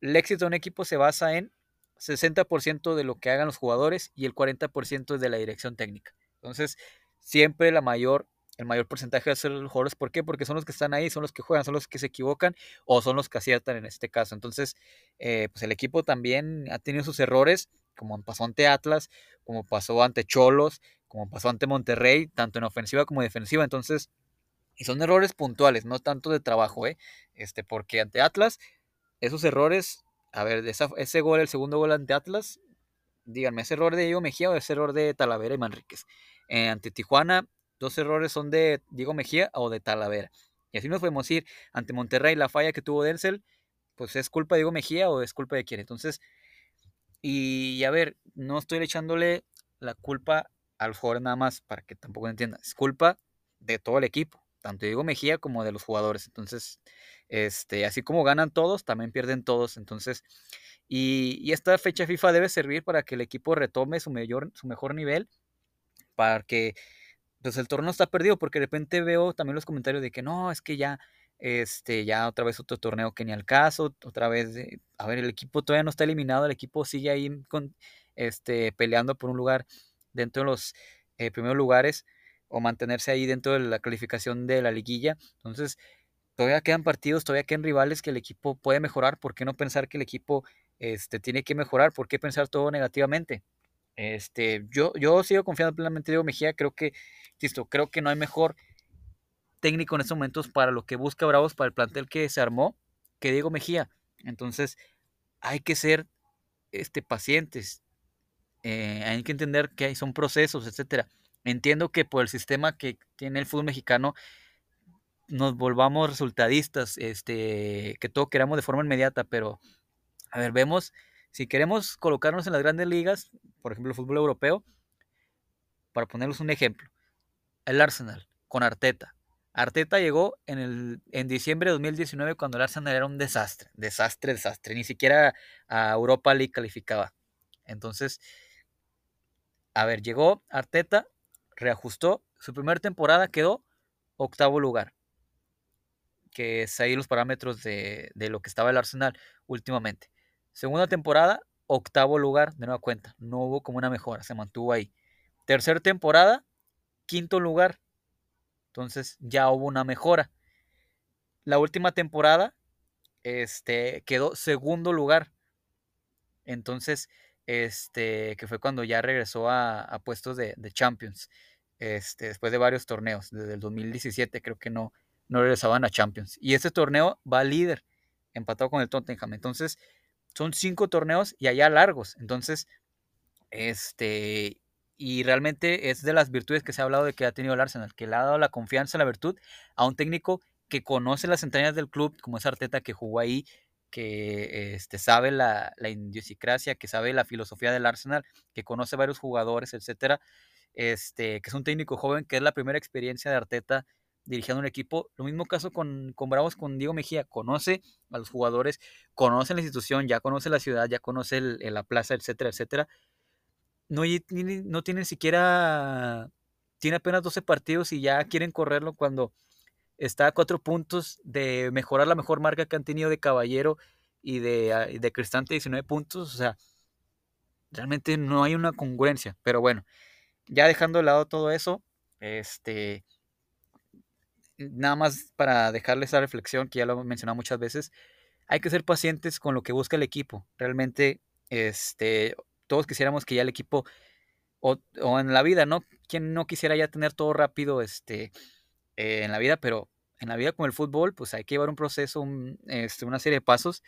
el éxito de un equipo se basa en 60% de lo que hagan los jugadores y el 40% es de la dirección técnica. Entonces, siempre la mayor, el mayor porcentaje de ser los jugadores. ¿Por qué? Porque son los que están ahí, son los que juegan, son los que se equivocan o son los que aciertan en este caso. Entonces, eh, pues el equipo también ha tenido sus errores, como pasó ante Atlas, como pasó ante Cholos, como pasó ante Monterrey, tanto en ofensiva como defensiva. Entonces, y son errores puntuales, no tanto de trabajo, ¿eh? Este, porque ante Atlas, esos errores, a ver, ese gol, el segundo gol ante Atlas, díganme, ¿es error de Diego Mejía o es error de Talavera y Manríquez? Eh, ante Tijuana, dos errores son de Diego Mejía o de Talavera. Y así nos podemos ir ante Monterrey, la falla que tuvo Denzel, pues es culpa de Diego Mejía o es culpa de quién. Entonces, y, a ver, no estoy echándole la culpa al jugador nada más para que tampoco entienda. Es culpa de todo el equipo tanto Diego Mejía como de los jugadores. Entonces, este, así como ganan todos, también pierden todos. Entonces, y, esta fecha FIFA debe servir para que el equipo retome su, mayor, su mejor nivel, para que pues el torneo está perdido, porque de repente veo también los comentarios de que no, es que ya, este, ya otra vez otro torneo que ni al caso, otra vez, a ver, el equipo todavía no está eliminado, el equipo sigue ahí con, este, peleando por un lugar dentro de los eh, primeros lugares o mantenerse ahí dentro de la calificación de la liguilla. Entonces, todavía quedan partidos, todavía quedan rivales que el equipo puede mejorar. ¿Por qué no pensar que el equipo este, tiene que mejorar? ¿Por qué pensar todo negativamente? Este, yo, yo sigo confiando plenamente en Diego Mejía. Creo que, listo, creo que no hay mejor técnico en estos momentos para lo que busca Bravos, para el plantel que se armó, que Diego Mejía. Entonces, hay que ser este, pacientes. Eh, hay que entender que son procesos, etcétera. Entiendo que por el sistema que tiene el fútbol mexicano nos volvamos resultadistas, este, que todo queramos de forma inmediata, pero a ver, vemos, si queremos colocarnos en las grandes ligas, por ejemplo el fútbol europeo, para ponerles un ejemplo, el Arsenal con Arteta. Arteta llegó en, el, en diciembre de 2019 cuando el Arsenal era un desastre, desastre, desastre, ni siquiera a Europa League calificaba. Entonces, a ver, llegó Arteta, reajustó, su primera temporada quedó octavo lugar. que es ahí los parámetros de, de lo que estaba el Arsenal últimamente. Segunda temporada, octavo lugar, de nueva cuenta. No hubo como una mejora, se mantuvo ahí. Tercera temporada, quinto lugar. Entonces ya hubo una mejora. La última temporada, este, quedó segundo lugar. Entonces, este, que fue cuando ya regresó a, puestos de, Champions. Este, después de varios torneos, desde el 2017 creo que no, no regresaban a Champions. Y este torneo va líder, empatado con el Tottenham. Entonces, son cinco torneos y allá largos. Entonces, este, y realmente es de las virtudes que se ha hablado de que ha tenido el Arsenal, que le ha dado la confianza, la virtud a un técnico que conoce las entrañas del club, como es Arteta, que jugó ahí, que este, sabe la, la idiosincrasia, que sabe la filosofía del Arsenal, que conoce varios jugadores, etcétera. Este, que es un técnico joven, que es la primera experiencia de Arteta dirigiendo un equipo. Lo mismo caso con, con Bravos, con Diego Mejía. Conoce a los jugadores, conoce la institución, ya conoce la ciudad, ya conoce la plaza, etcétera, etcétera. No, no tiene siquiera, tiene apenas 12 partidos y ya quieren correrlo cuando está a cuatro puntos de mejorar la mejor marca que han tenido de Caballero y de, ah, de Cristante, 19 puntos. O sea, realmente no hay una congruencia. Pero bueno, ya dejando de lado todo eso, este, nada más para dejarles esa reflexión que ya lo hemos mencionado muchas veces, hay que ser pacientes con lo que busca el equipo. Realmente, este, todos quisiéramos que ya el equipo, o, en la vida, ¿no? Quien no quisiera ya tener todo rápido, este, eh, en la vida, pero en la vida como el fútbol, pues hay que llevar un proceso, este, una serie de pasos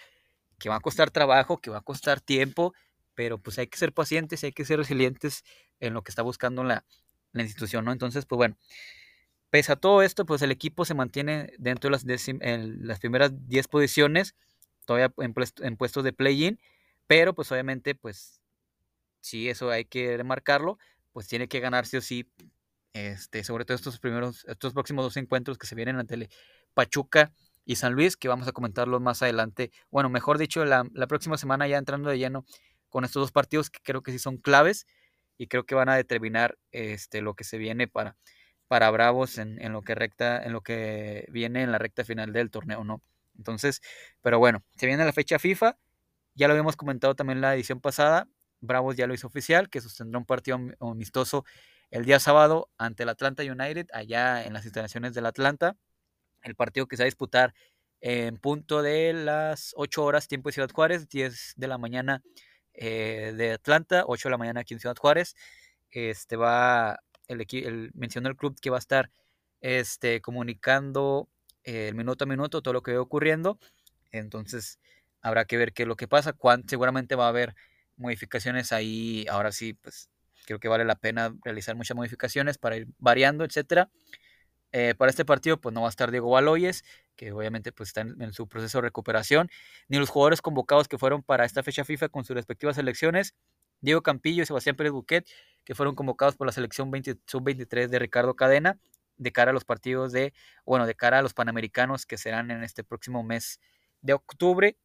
que va a costar trabajo, que va a costar tiempo, pero pues hay que ser pacientes hay que ser resilientes en lo que está buscando la, la institución, ¿no? Entonces, pues bueno, Pese a todo esto, pues el equipo se mantiene dentro de las, en las primeras 10 posiciones, todavía en, en puestos de play-in, pero pues obviamente, pues sí, eso hay que remarcarlo, pues tiene que ganar sí o sí, este, sobre todo estos primeros, estos próximos dos encuentros que se vienen ante Pachuca y San Luis, que vamos a comentarlos más adelante, bueno, mejor dicho, la, la próxima semana ya entrando de lleno con estos dos partidos que creo que sí son claves y creo que van a determinar este, lo que se viene para para Bravos en, lo que recta, en lo que viene en la recta final del torneo, ¿no? Entonces, pero bueno, se viene la fecha FIFA, ya lo habíamos comentado también en la edición pasada, Bravos ya lo hizo oficial, que sostendrá un partido amistoso el día sábado ante el Atlanta United, allá en las instalaciones del Atlanta, el partido que se va a disputar en punto de las 8 horas tiempo de Ciudad Juárez, 10 de la mañana eh, de Atlanta, 8 de la mañana aquí en Ciudad Juárez. Este va el, el, mencionó el club que va a estar este, comunicando el minuto a minuto todo lo que va ocurriendo. Entonces habrá que ver qué es lo que pasa. seguramente va a haber modificaciones ahí. Ahora sí, pues creo que vale la pena realizar muchas modificaciones para ir variando, etcétera. Eh, para este partido, pues no va a estar Diego Baloyes, que obviamente pues está en, en, su proceso de recuperación, ni los jugadores convocados que fueron para esta fecha FIFA con sus respectivas selecciones, Diego Campillo y Sebastián Pérez Buquet, que fueron convocados por la selección sub-23 de Ricardo Cadena de cara a los partidos de, bueno, de cara a los Panamericanos que serán en este próximo mes de octubre.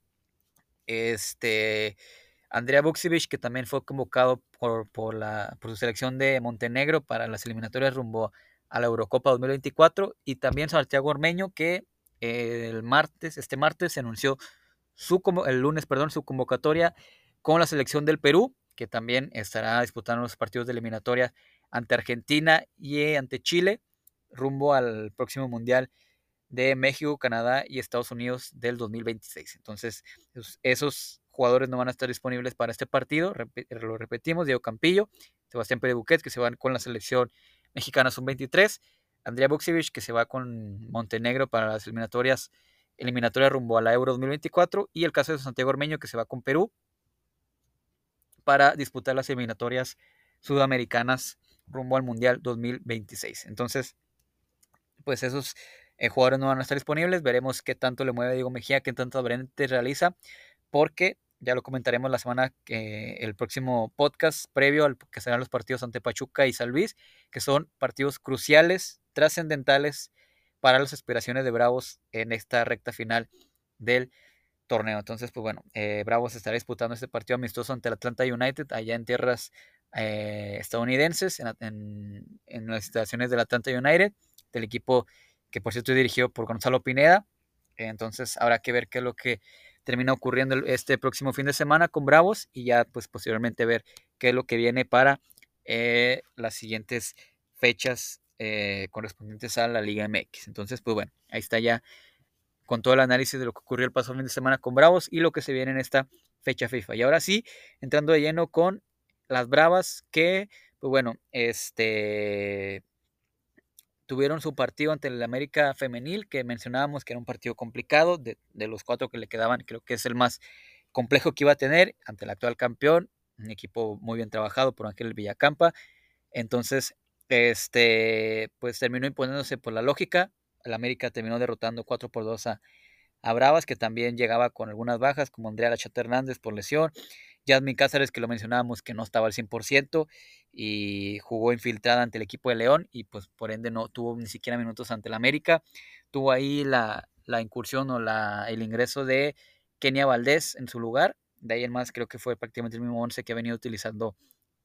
Este, Andrea Buksevich, que también fue convocado por, por, la, por su selección de Montenegro para las eliminatorias rumbo a la Eurocopa 2024. Y también Santiago Ormeño, que el martes, este martes, se anunció su, el lunes, perdón, su convocatoria con la selección del Perú que también estará disputando los partidos de eliminatoria ante Argentina y ante Chile, rumbo al próximo Mundial de México, Canadá y Estados Unidos del 2026. Entonces, esos jugadores no van a estar disponibles para este partido. Lo repetimos, Diego Campillo, Sebastián Pérez Buquet, que se van con la selección mexicana sub-23, Andrea Buksevich, que se va con Montenegro para las eliminatorias, eliminatorias rumbo a la Euro 2024, y el caso de Santiago Ormeño, que se va con Perú para disputar las eliminatorias sudamericanas rumbo al Mundial 2026. Entonces, pues esos eh, jugadores no van a estar disponibles. Veremos qué tanto le mueve Diego Mejía, qué tanto Brente realiza, porque ya lo comentaremos la semana que el próximo podcast previo al que serán los partidos ante Pachuca y San Luis, que son partidos cruciales, trascendentales para las aspiraciones de Bravos en esta recta final del torneo. Entonces, pues bueno, eh, Bravos estará disputando este partido amistoso ante Atlanta United allá en tierras eh, estadounidenses, en, las instalaciones del Atlanta United, del equipo que por cierto es dirigido por Gonzalo Pineda, Entonces habrá que ver qué es lo que termina ocurriendo este próximo fin de semana con Bravos y ya pues posteriormente ver qué es lo que viene para eh, las siguientes fechas eh, correspondientes a la Liga MX. Entonces, pues bueno, ahí está ya con todo el análisis de lo que ocurrió el pasado fin de semana con Bravos y lo que se viene en esta fecha FIFA. Y ahora sí, entrando de lleno con las Bravas que, pues bueno, este tuvieron su partido ante el América Femenil, que mencionábamos que era un partido complicado, de, los cuatro que le quedaban, creo que es el más complejo que iba a tener ante el actual campeón, un equipo muy bien trabajado por Ángel Villacampa. Entonces, este, pues terminó imponiéndose por la lógica. El América terminó derrotando 4 por 2 a, a Bravas, que también llegaba con algunas bajas, como Andrea Lachata Hernández por lesión, Yasmin Cáceres, que lo mencionábamos, que no estaba al 100% y jugó infiltrada ante el equipo de León y pues por ende no tuvo ni siquiera minutos ante el América. Tuvo ahí la, incursión o la, el ingreso de Kenia Valdés en su lugar. De ahí en más creo que fue prácticamente el mismo once que ha venido utilizando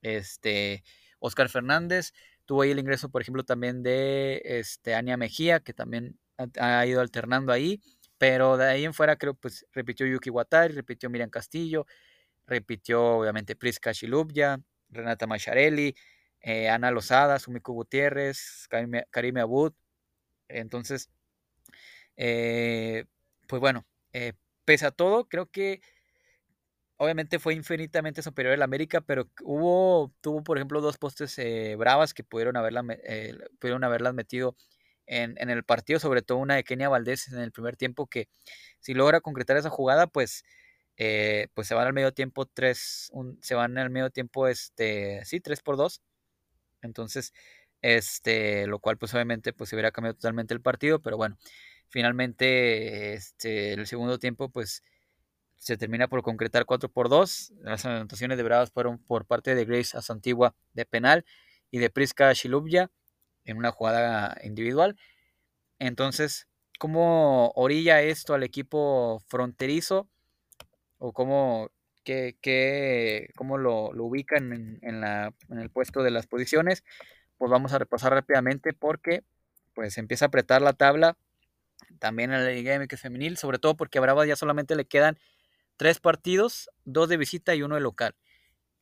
este Oscar Fernández. Tuvo ahí el ingreso, por ejemplo, también de este, Ania Mejía, que también ha, ha ido alternando ahí. Pero de ahí en fuera creo pues repitió Yuki Watari, repitió Miriam Castillo, repitió obviamente Priska Shilubya, Renata Macharelli, eh, Ana Lozada, Sumiko Gutiérrez, Karime, Abud. Entonces, eh, pues bueno, eh, pese a todo, creo que obviamente fue infinitamente superior el América, pero hubo, tuvo por ejemplo dos postes bravas que pudieron, haberla, pudieron haberlas metido en, en, el partido, sobre todo una de Kenia Valdés en el primer tiempo, que si logra concretar esa jugada, pues eh, pues se van al medio tiempo 3, se van al medio tiempo, este, sí, 3 por 2. Entonces, este, lo cual pues obviamente pues se hubiera cambiado totalmente el partido, pero bueno, finalmente, este, el segundo tiempo pues se termina por concretar 4 por 2. Las anotaciones de Bravas fueron por parte de Grace Asantigua de penal y de Priska Shilubya en una jugada individual. Entonces, ¿cómo orilla esto al equipo fronterizo? O cómo, qué, cómo lo, ubican en, la, en el puesto de las posiciones, pues vamos a repasar rápidamente porque pues empieza a apretar la tabla también en la Liga MX femenil, sobre todo porque a ya solamente le quedan tres partidos, dos de visita y uno de local.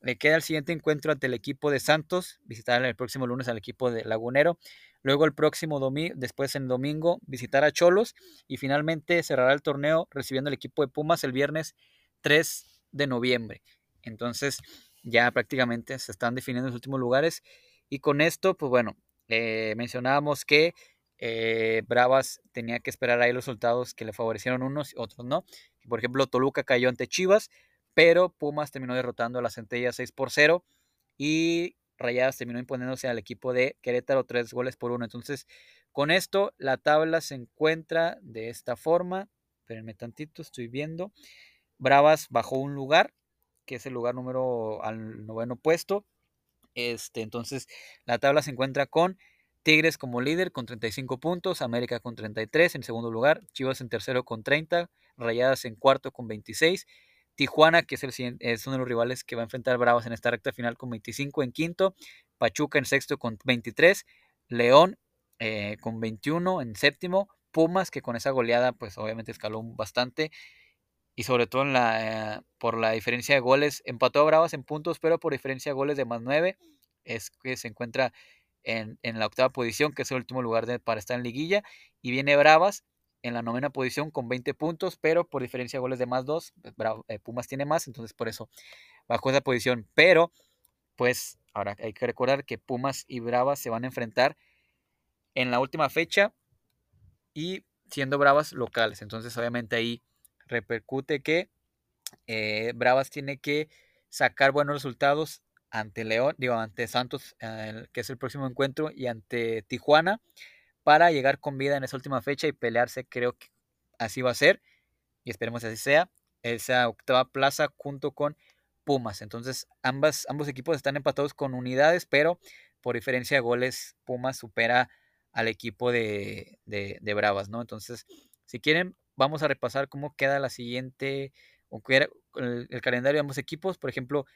Le queda el siguiente encuentro ante el equipo de Santos, visitar el próximo lunes al equipo de Lagunero. Luego el próximo domingo, después en domingo, visitar a Cholos y finalmente cerrará el torneo recibiendo el equipo de Pumas el viernes 3 de noviembre. Entonces ya prácticamente se están definiendo los últimos lugares. Y con esto, pues bueno, eh, mencionábamos que eh, Bravas tenía que esperar ahí los resultados que le favorecieron unos y otros no. Por ejemplo, Toluca cayó ante Chivas, pero Pumas terminó derrotando a la Centella 6 por 0 y Rayadas terminó imponiéndose al equipo de Querétaro 3 goles por 1. Entonces, con esto la tabla se encuentra de esta forma. Espérenme tantito, estoy viendo. Bravas bajó un lugar, que es el lugar número al noveno puesto. Este, entonces, la tabla se encuentra con Tigres como líder con 35 puntos, América con 33 en segundo lugar, Chivas en tercero con 30, Rayadas en cuarto con 26, Tijuana, que es, el, es uno de los rivales que va a enfrentar Bravas en esta recta final con 25 en quinto, Pachuca en sexto con 23, León eh, con 21 en séptimo, Pumas, que con esa goleada pues obviamente escaló bastante, y sobre todo en la, por la diferencia de goles. Empató a Bravas en puntos, pero por diferencia de goles de más 9 es que se encuentra en, la octava posición, que es el último lugar para estar en liguilla. Y viene Bravas en la novena posición con 20 puntos, pero por diferencia de goles de más 2, pues, eh, Pumas tiene más, entonces por eso bajó esa posición. Pero, pues, ahora hay que recordar que Pumas y Bravas se van a enfrentar en la última fecha y siendo Bravas locales. Entonces, obviamente ahí repercute que eh, Bravas tiene que sacar buenos resultados ante León, digo, ante Santos, que es el próximo encuentro, y ante Tijuana, para llegar con vida en esa última fecha y pelearse, creo que así va a ser, y esperemos que así sea, esa octava plaza junto con Pumas. Entonces, ambas, ambos equipos están empatados con unidades, pero por diferencia de goles, Pumas supera al equipo de, de Bravas, ¿no? Entonces, si quieren, vamos a repasar cómo queda la siguiente, o el, calendario de ambos equipos. Por ejemplo,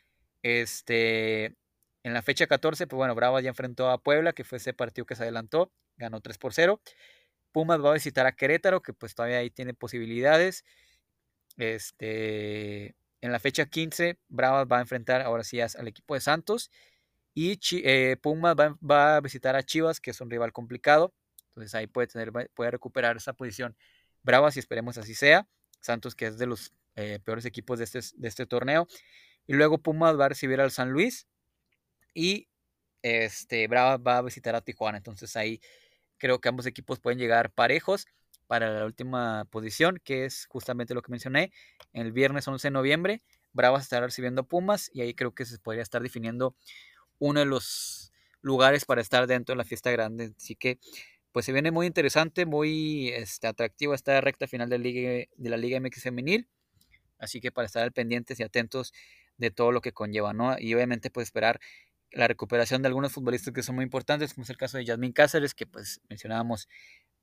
este, en la fecha 14, pues bueno, Bravas ya enfrentó a Puebla, que fue ese partido que se adelantó, ganó 3 por 0. Pumas va a visitar a Querétaro, que pues todavía ahí tiene posibilidades. Este, en la fecha 15, Bravas va a enfrentar ahora sí al equipo de Santos. Y eh, Pumas va, a visitar a Chivas, que es un rival complicado. Entonces ahí puede, tener, puede recuperar esa posición Bravas y esperemos así sea. Santos, que es de los eh, peores equipos de este, de este torneo. Y luego Pumas va a recibir al San Luis. Y este, Bravas va a visitar a Tijuana. Entonces ahí creo que ambos equipos pueden llegar parejos para la última posición, que es justamente lo que mencioné. El viernes 11 de noviembre, Bravas estará recibiendo Pumas y ahí creo que se podría estar definiendo uno de los lugares para estar dentro de la fiesta grande. Así que pues se viene muy interesante, muy este, atractivo esta recta final de, Liga, de la Liga MX Femenil. Así que para estar al pendientes y atentos de todo lo que conlleva, ¿no? Y obviamente pues esperar la recuperación de algunos futbolistas que son muy importantes, como es el caso de Yasmín Cáceres, que pues mencionábamos,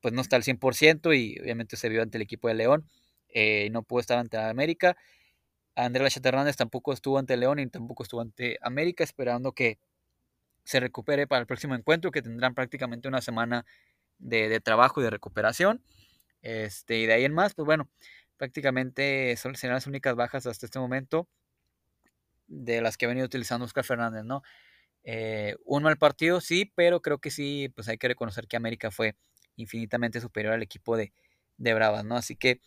pues no está al 100% y obviamente se vio ante el equipo de León, eh, no pudo estar ante América. Andrés Lachata Hernández tampoco estuvo ante León y tampoco estuvo ante América, esperando que se recupere para el próximo encuentro, que tendrán prácticamente una semana de, trabajo y de recuperación. Este, y de ahí en más, pues bueno, prácticamente son, las únicas bajas hasta este momento de las que ha venido utilizando Oscar Fernández, ¿no? Eh, un mal partido, sí, pero creo que sí, pues hay que reconocer que América fue infinitamente superior al equipo de, de Bravas, ¿no? Así que,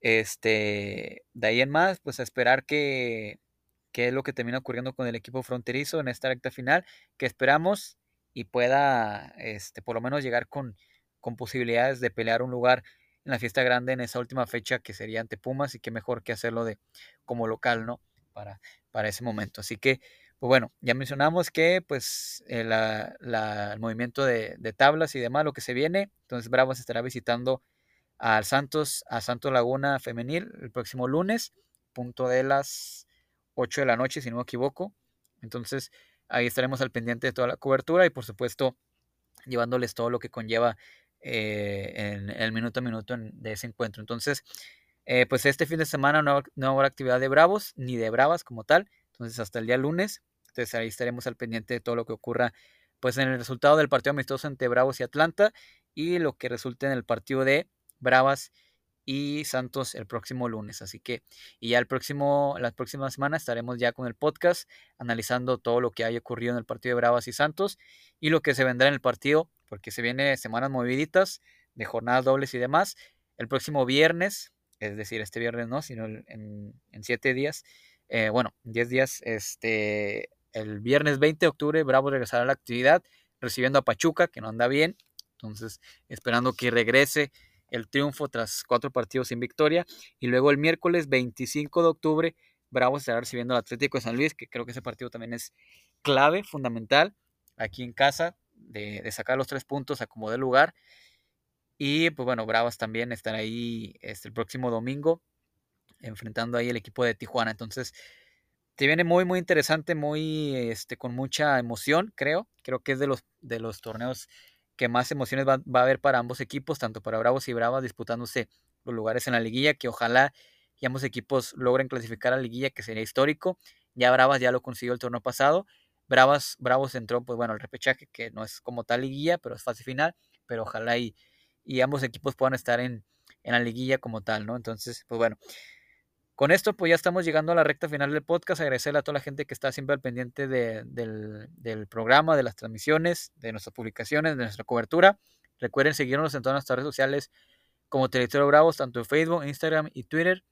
este, de ahí en más, pues a esperar que, que es lo que termina ocurriendo con el equipo fronterizo en esta recta final, que esperamos y pueda, este, por lo menos llegar con, con posibilidades de pelear un lugar en la fiesta grande en esa última fecha que sería ante Pumas y que mejor que hacerlo de como local, ¿no? Para, para ese momento. Así que, pues bueno, ya mencionamos que pues eh, el movimiento de, tablas y demás, lo que se viene. Entonces Bravos estará visitando al Santos, a Santos Laguna Femenil el próximo lunes, punto de las 8 de la noche, si no me equivoco. Entonces ahí estaremos al pendiente de toda la cobertura y por supuesto llevándoles todo lo que conlleva eh, en, el minuto a minuto de ese encuentro. Entonces, eh, pues este fin de semana no, no, habrá actividad de Bravos ni de Bravas como tal. Entonces hasta el día lunes. Entonces ahí estaremos al pendiente de todo lo que ocurra pues en el resultado del partido amistoso entre Bravos y Atlanta y lo que resulte en el partido de Bravas y Santos el próximo lunes. Así que, y ya el próximo, la próxima semana estaremos ya con el podcast analizando todo lo que haya ocurrido en el partido de Bravas y Santos y lo que se vendrá en el partido, porque se vienen semanas moviditas de jornadas dobles y demás. El próximo viernes es decir, este viernes no, sino en, siete días, eh, bueno, diez días, este, el viernes 20 de octubre, Bravo regresará a la actividad, recibiendo a Pachuca, que no anda bien, entonces esperando que regrese el triunfo tras cuatro partidos sin victoria, y luego el miércoles 25 de octubre, Bravo estará recibiendo al Atlético de San Luis, que creo que ese partido también es clave, fundamental, aquí en casa, de, sacar los tres puntos a como de lugar, y pues bueno, Bravas también están ahí este, el próximo domingo, enfrentando ahí el equipo de Tijuana. Entonces, te viene muy, muy interesante, muy, este, con mucha emoción, creo. Creo que es de los, de los torneos que más emociones va, a haber para ambos equipos, tanto para Bravos y Bravas, disputándose los lugares en la liguilla, que ojalá y ambos equipos logren clasificar a la liguilla, que sería histórico. Ya Bravas ya lo consiguió el torneo pasado. Bravas, Bravos entró, pues bueno, el repechaje, que no es como tal liguilla, pero es fase final. Pero ojalá y y ambos equipos puedan estar en, la liguilla como tal, ¿no? Entonces, pues bueno. Con esto, pues ya estamos llegando a la recta final del podcast. Agradecerle a toda la gente que está siempre al pendiente del, programa, de las transmisiones, de nuestras publicaciones, de nuestra cobertura. Recuerden seguirnos en todas nuestras redes sociales como Territorio Bravos, tanto en Facebook, Instagram y Twitter.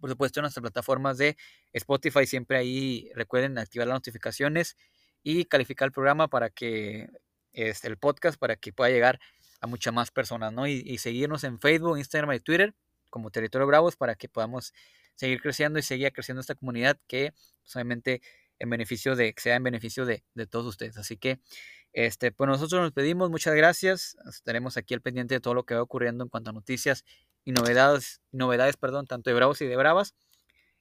por supuesto, en nuestras plataformas de Spotify. Siempre ahí recuerden activar las notificaciones y calificar el programa para que este, el podcast, para que pueda llegar a muchas más personas, ¿no? Y, seguirnos en Facebook, Instagram y Twitter como Territorio Bravos para que podamos seguir creciendo y seguir creciendo esta comunidad que pues, obviamente en beneficio de, sea en beneficio de, todos ustedes. Así que, este, pues nosotros nos pedimos, muchas gracias. Estaremos aquí al pendiente de todo lo que va ocurriendo en cuanto a noticias y novedades, novedades, perdón, tanto de Bravos y de Bravas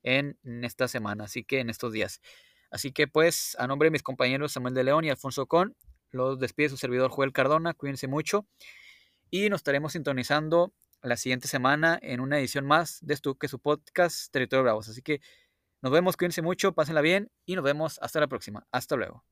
en, en esta semana, así que en estos días. Así que pues, a nombre de mis compañeros Samuel de León y Alfonso Con, los despide su servidor Joel Cardona. Cuídense mucho. Y nos estaremos sintonizando la siguiente semana en una edición más de esto que su podcast Territorio Bravos. Así que nos vemos, cuídense mucho, pásenla bien y nos vemos hasta la próxima. Hasta luego.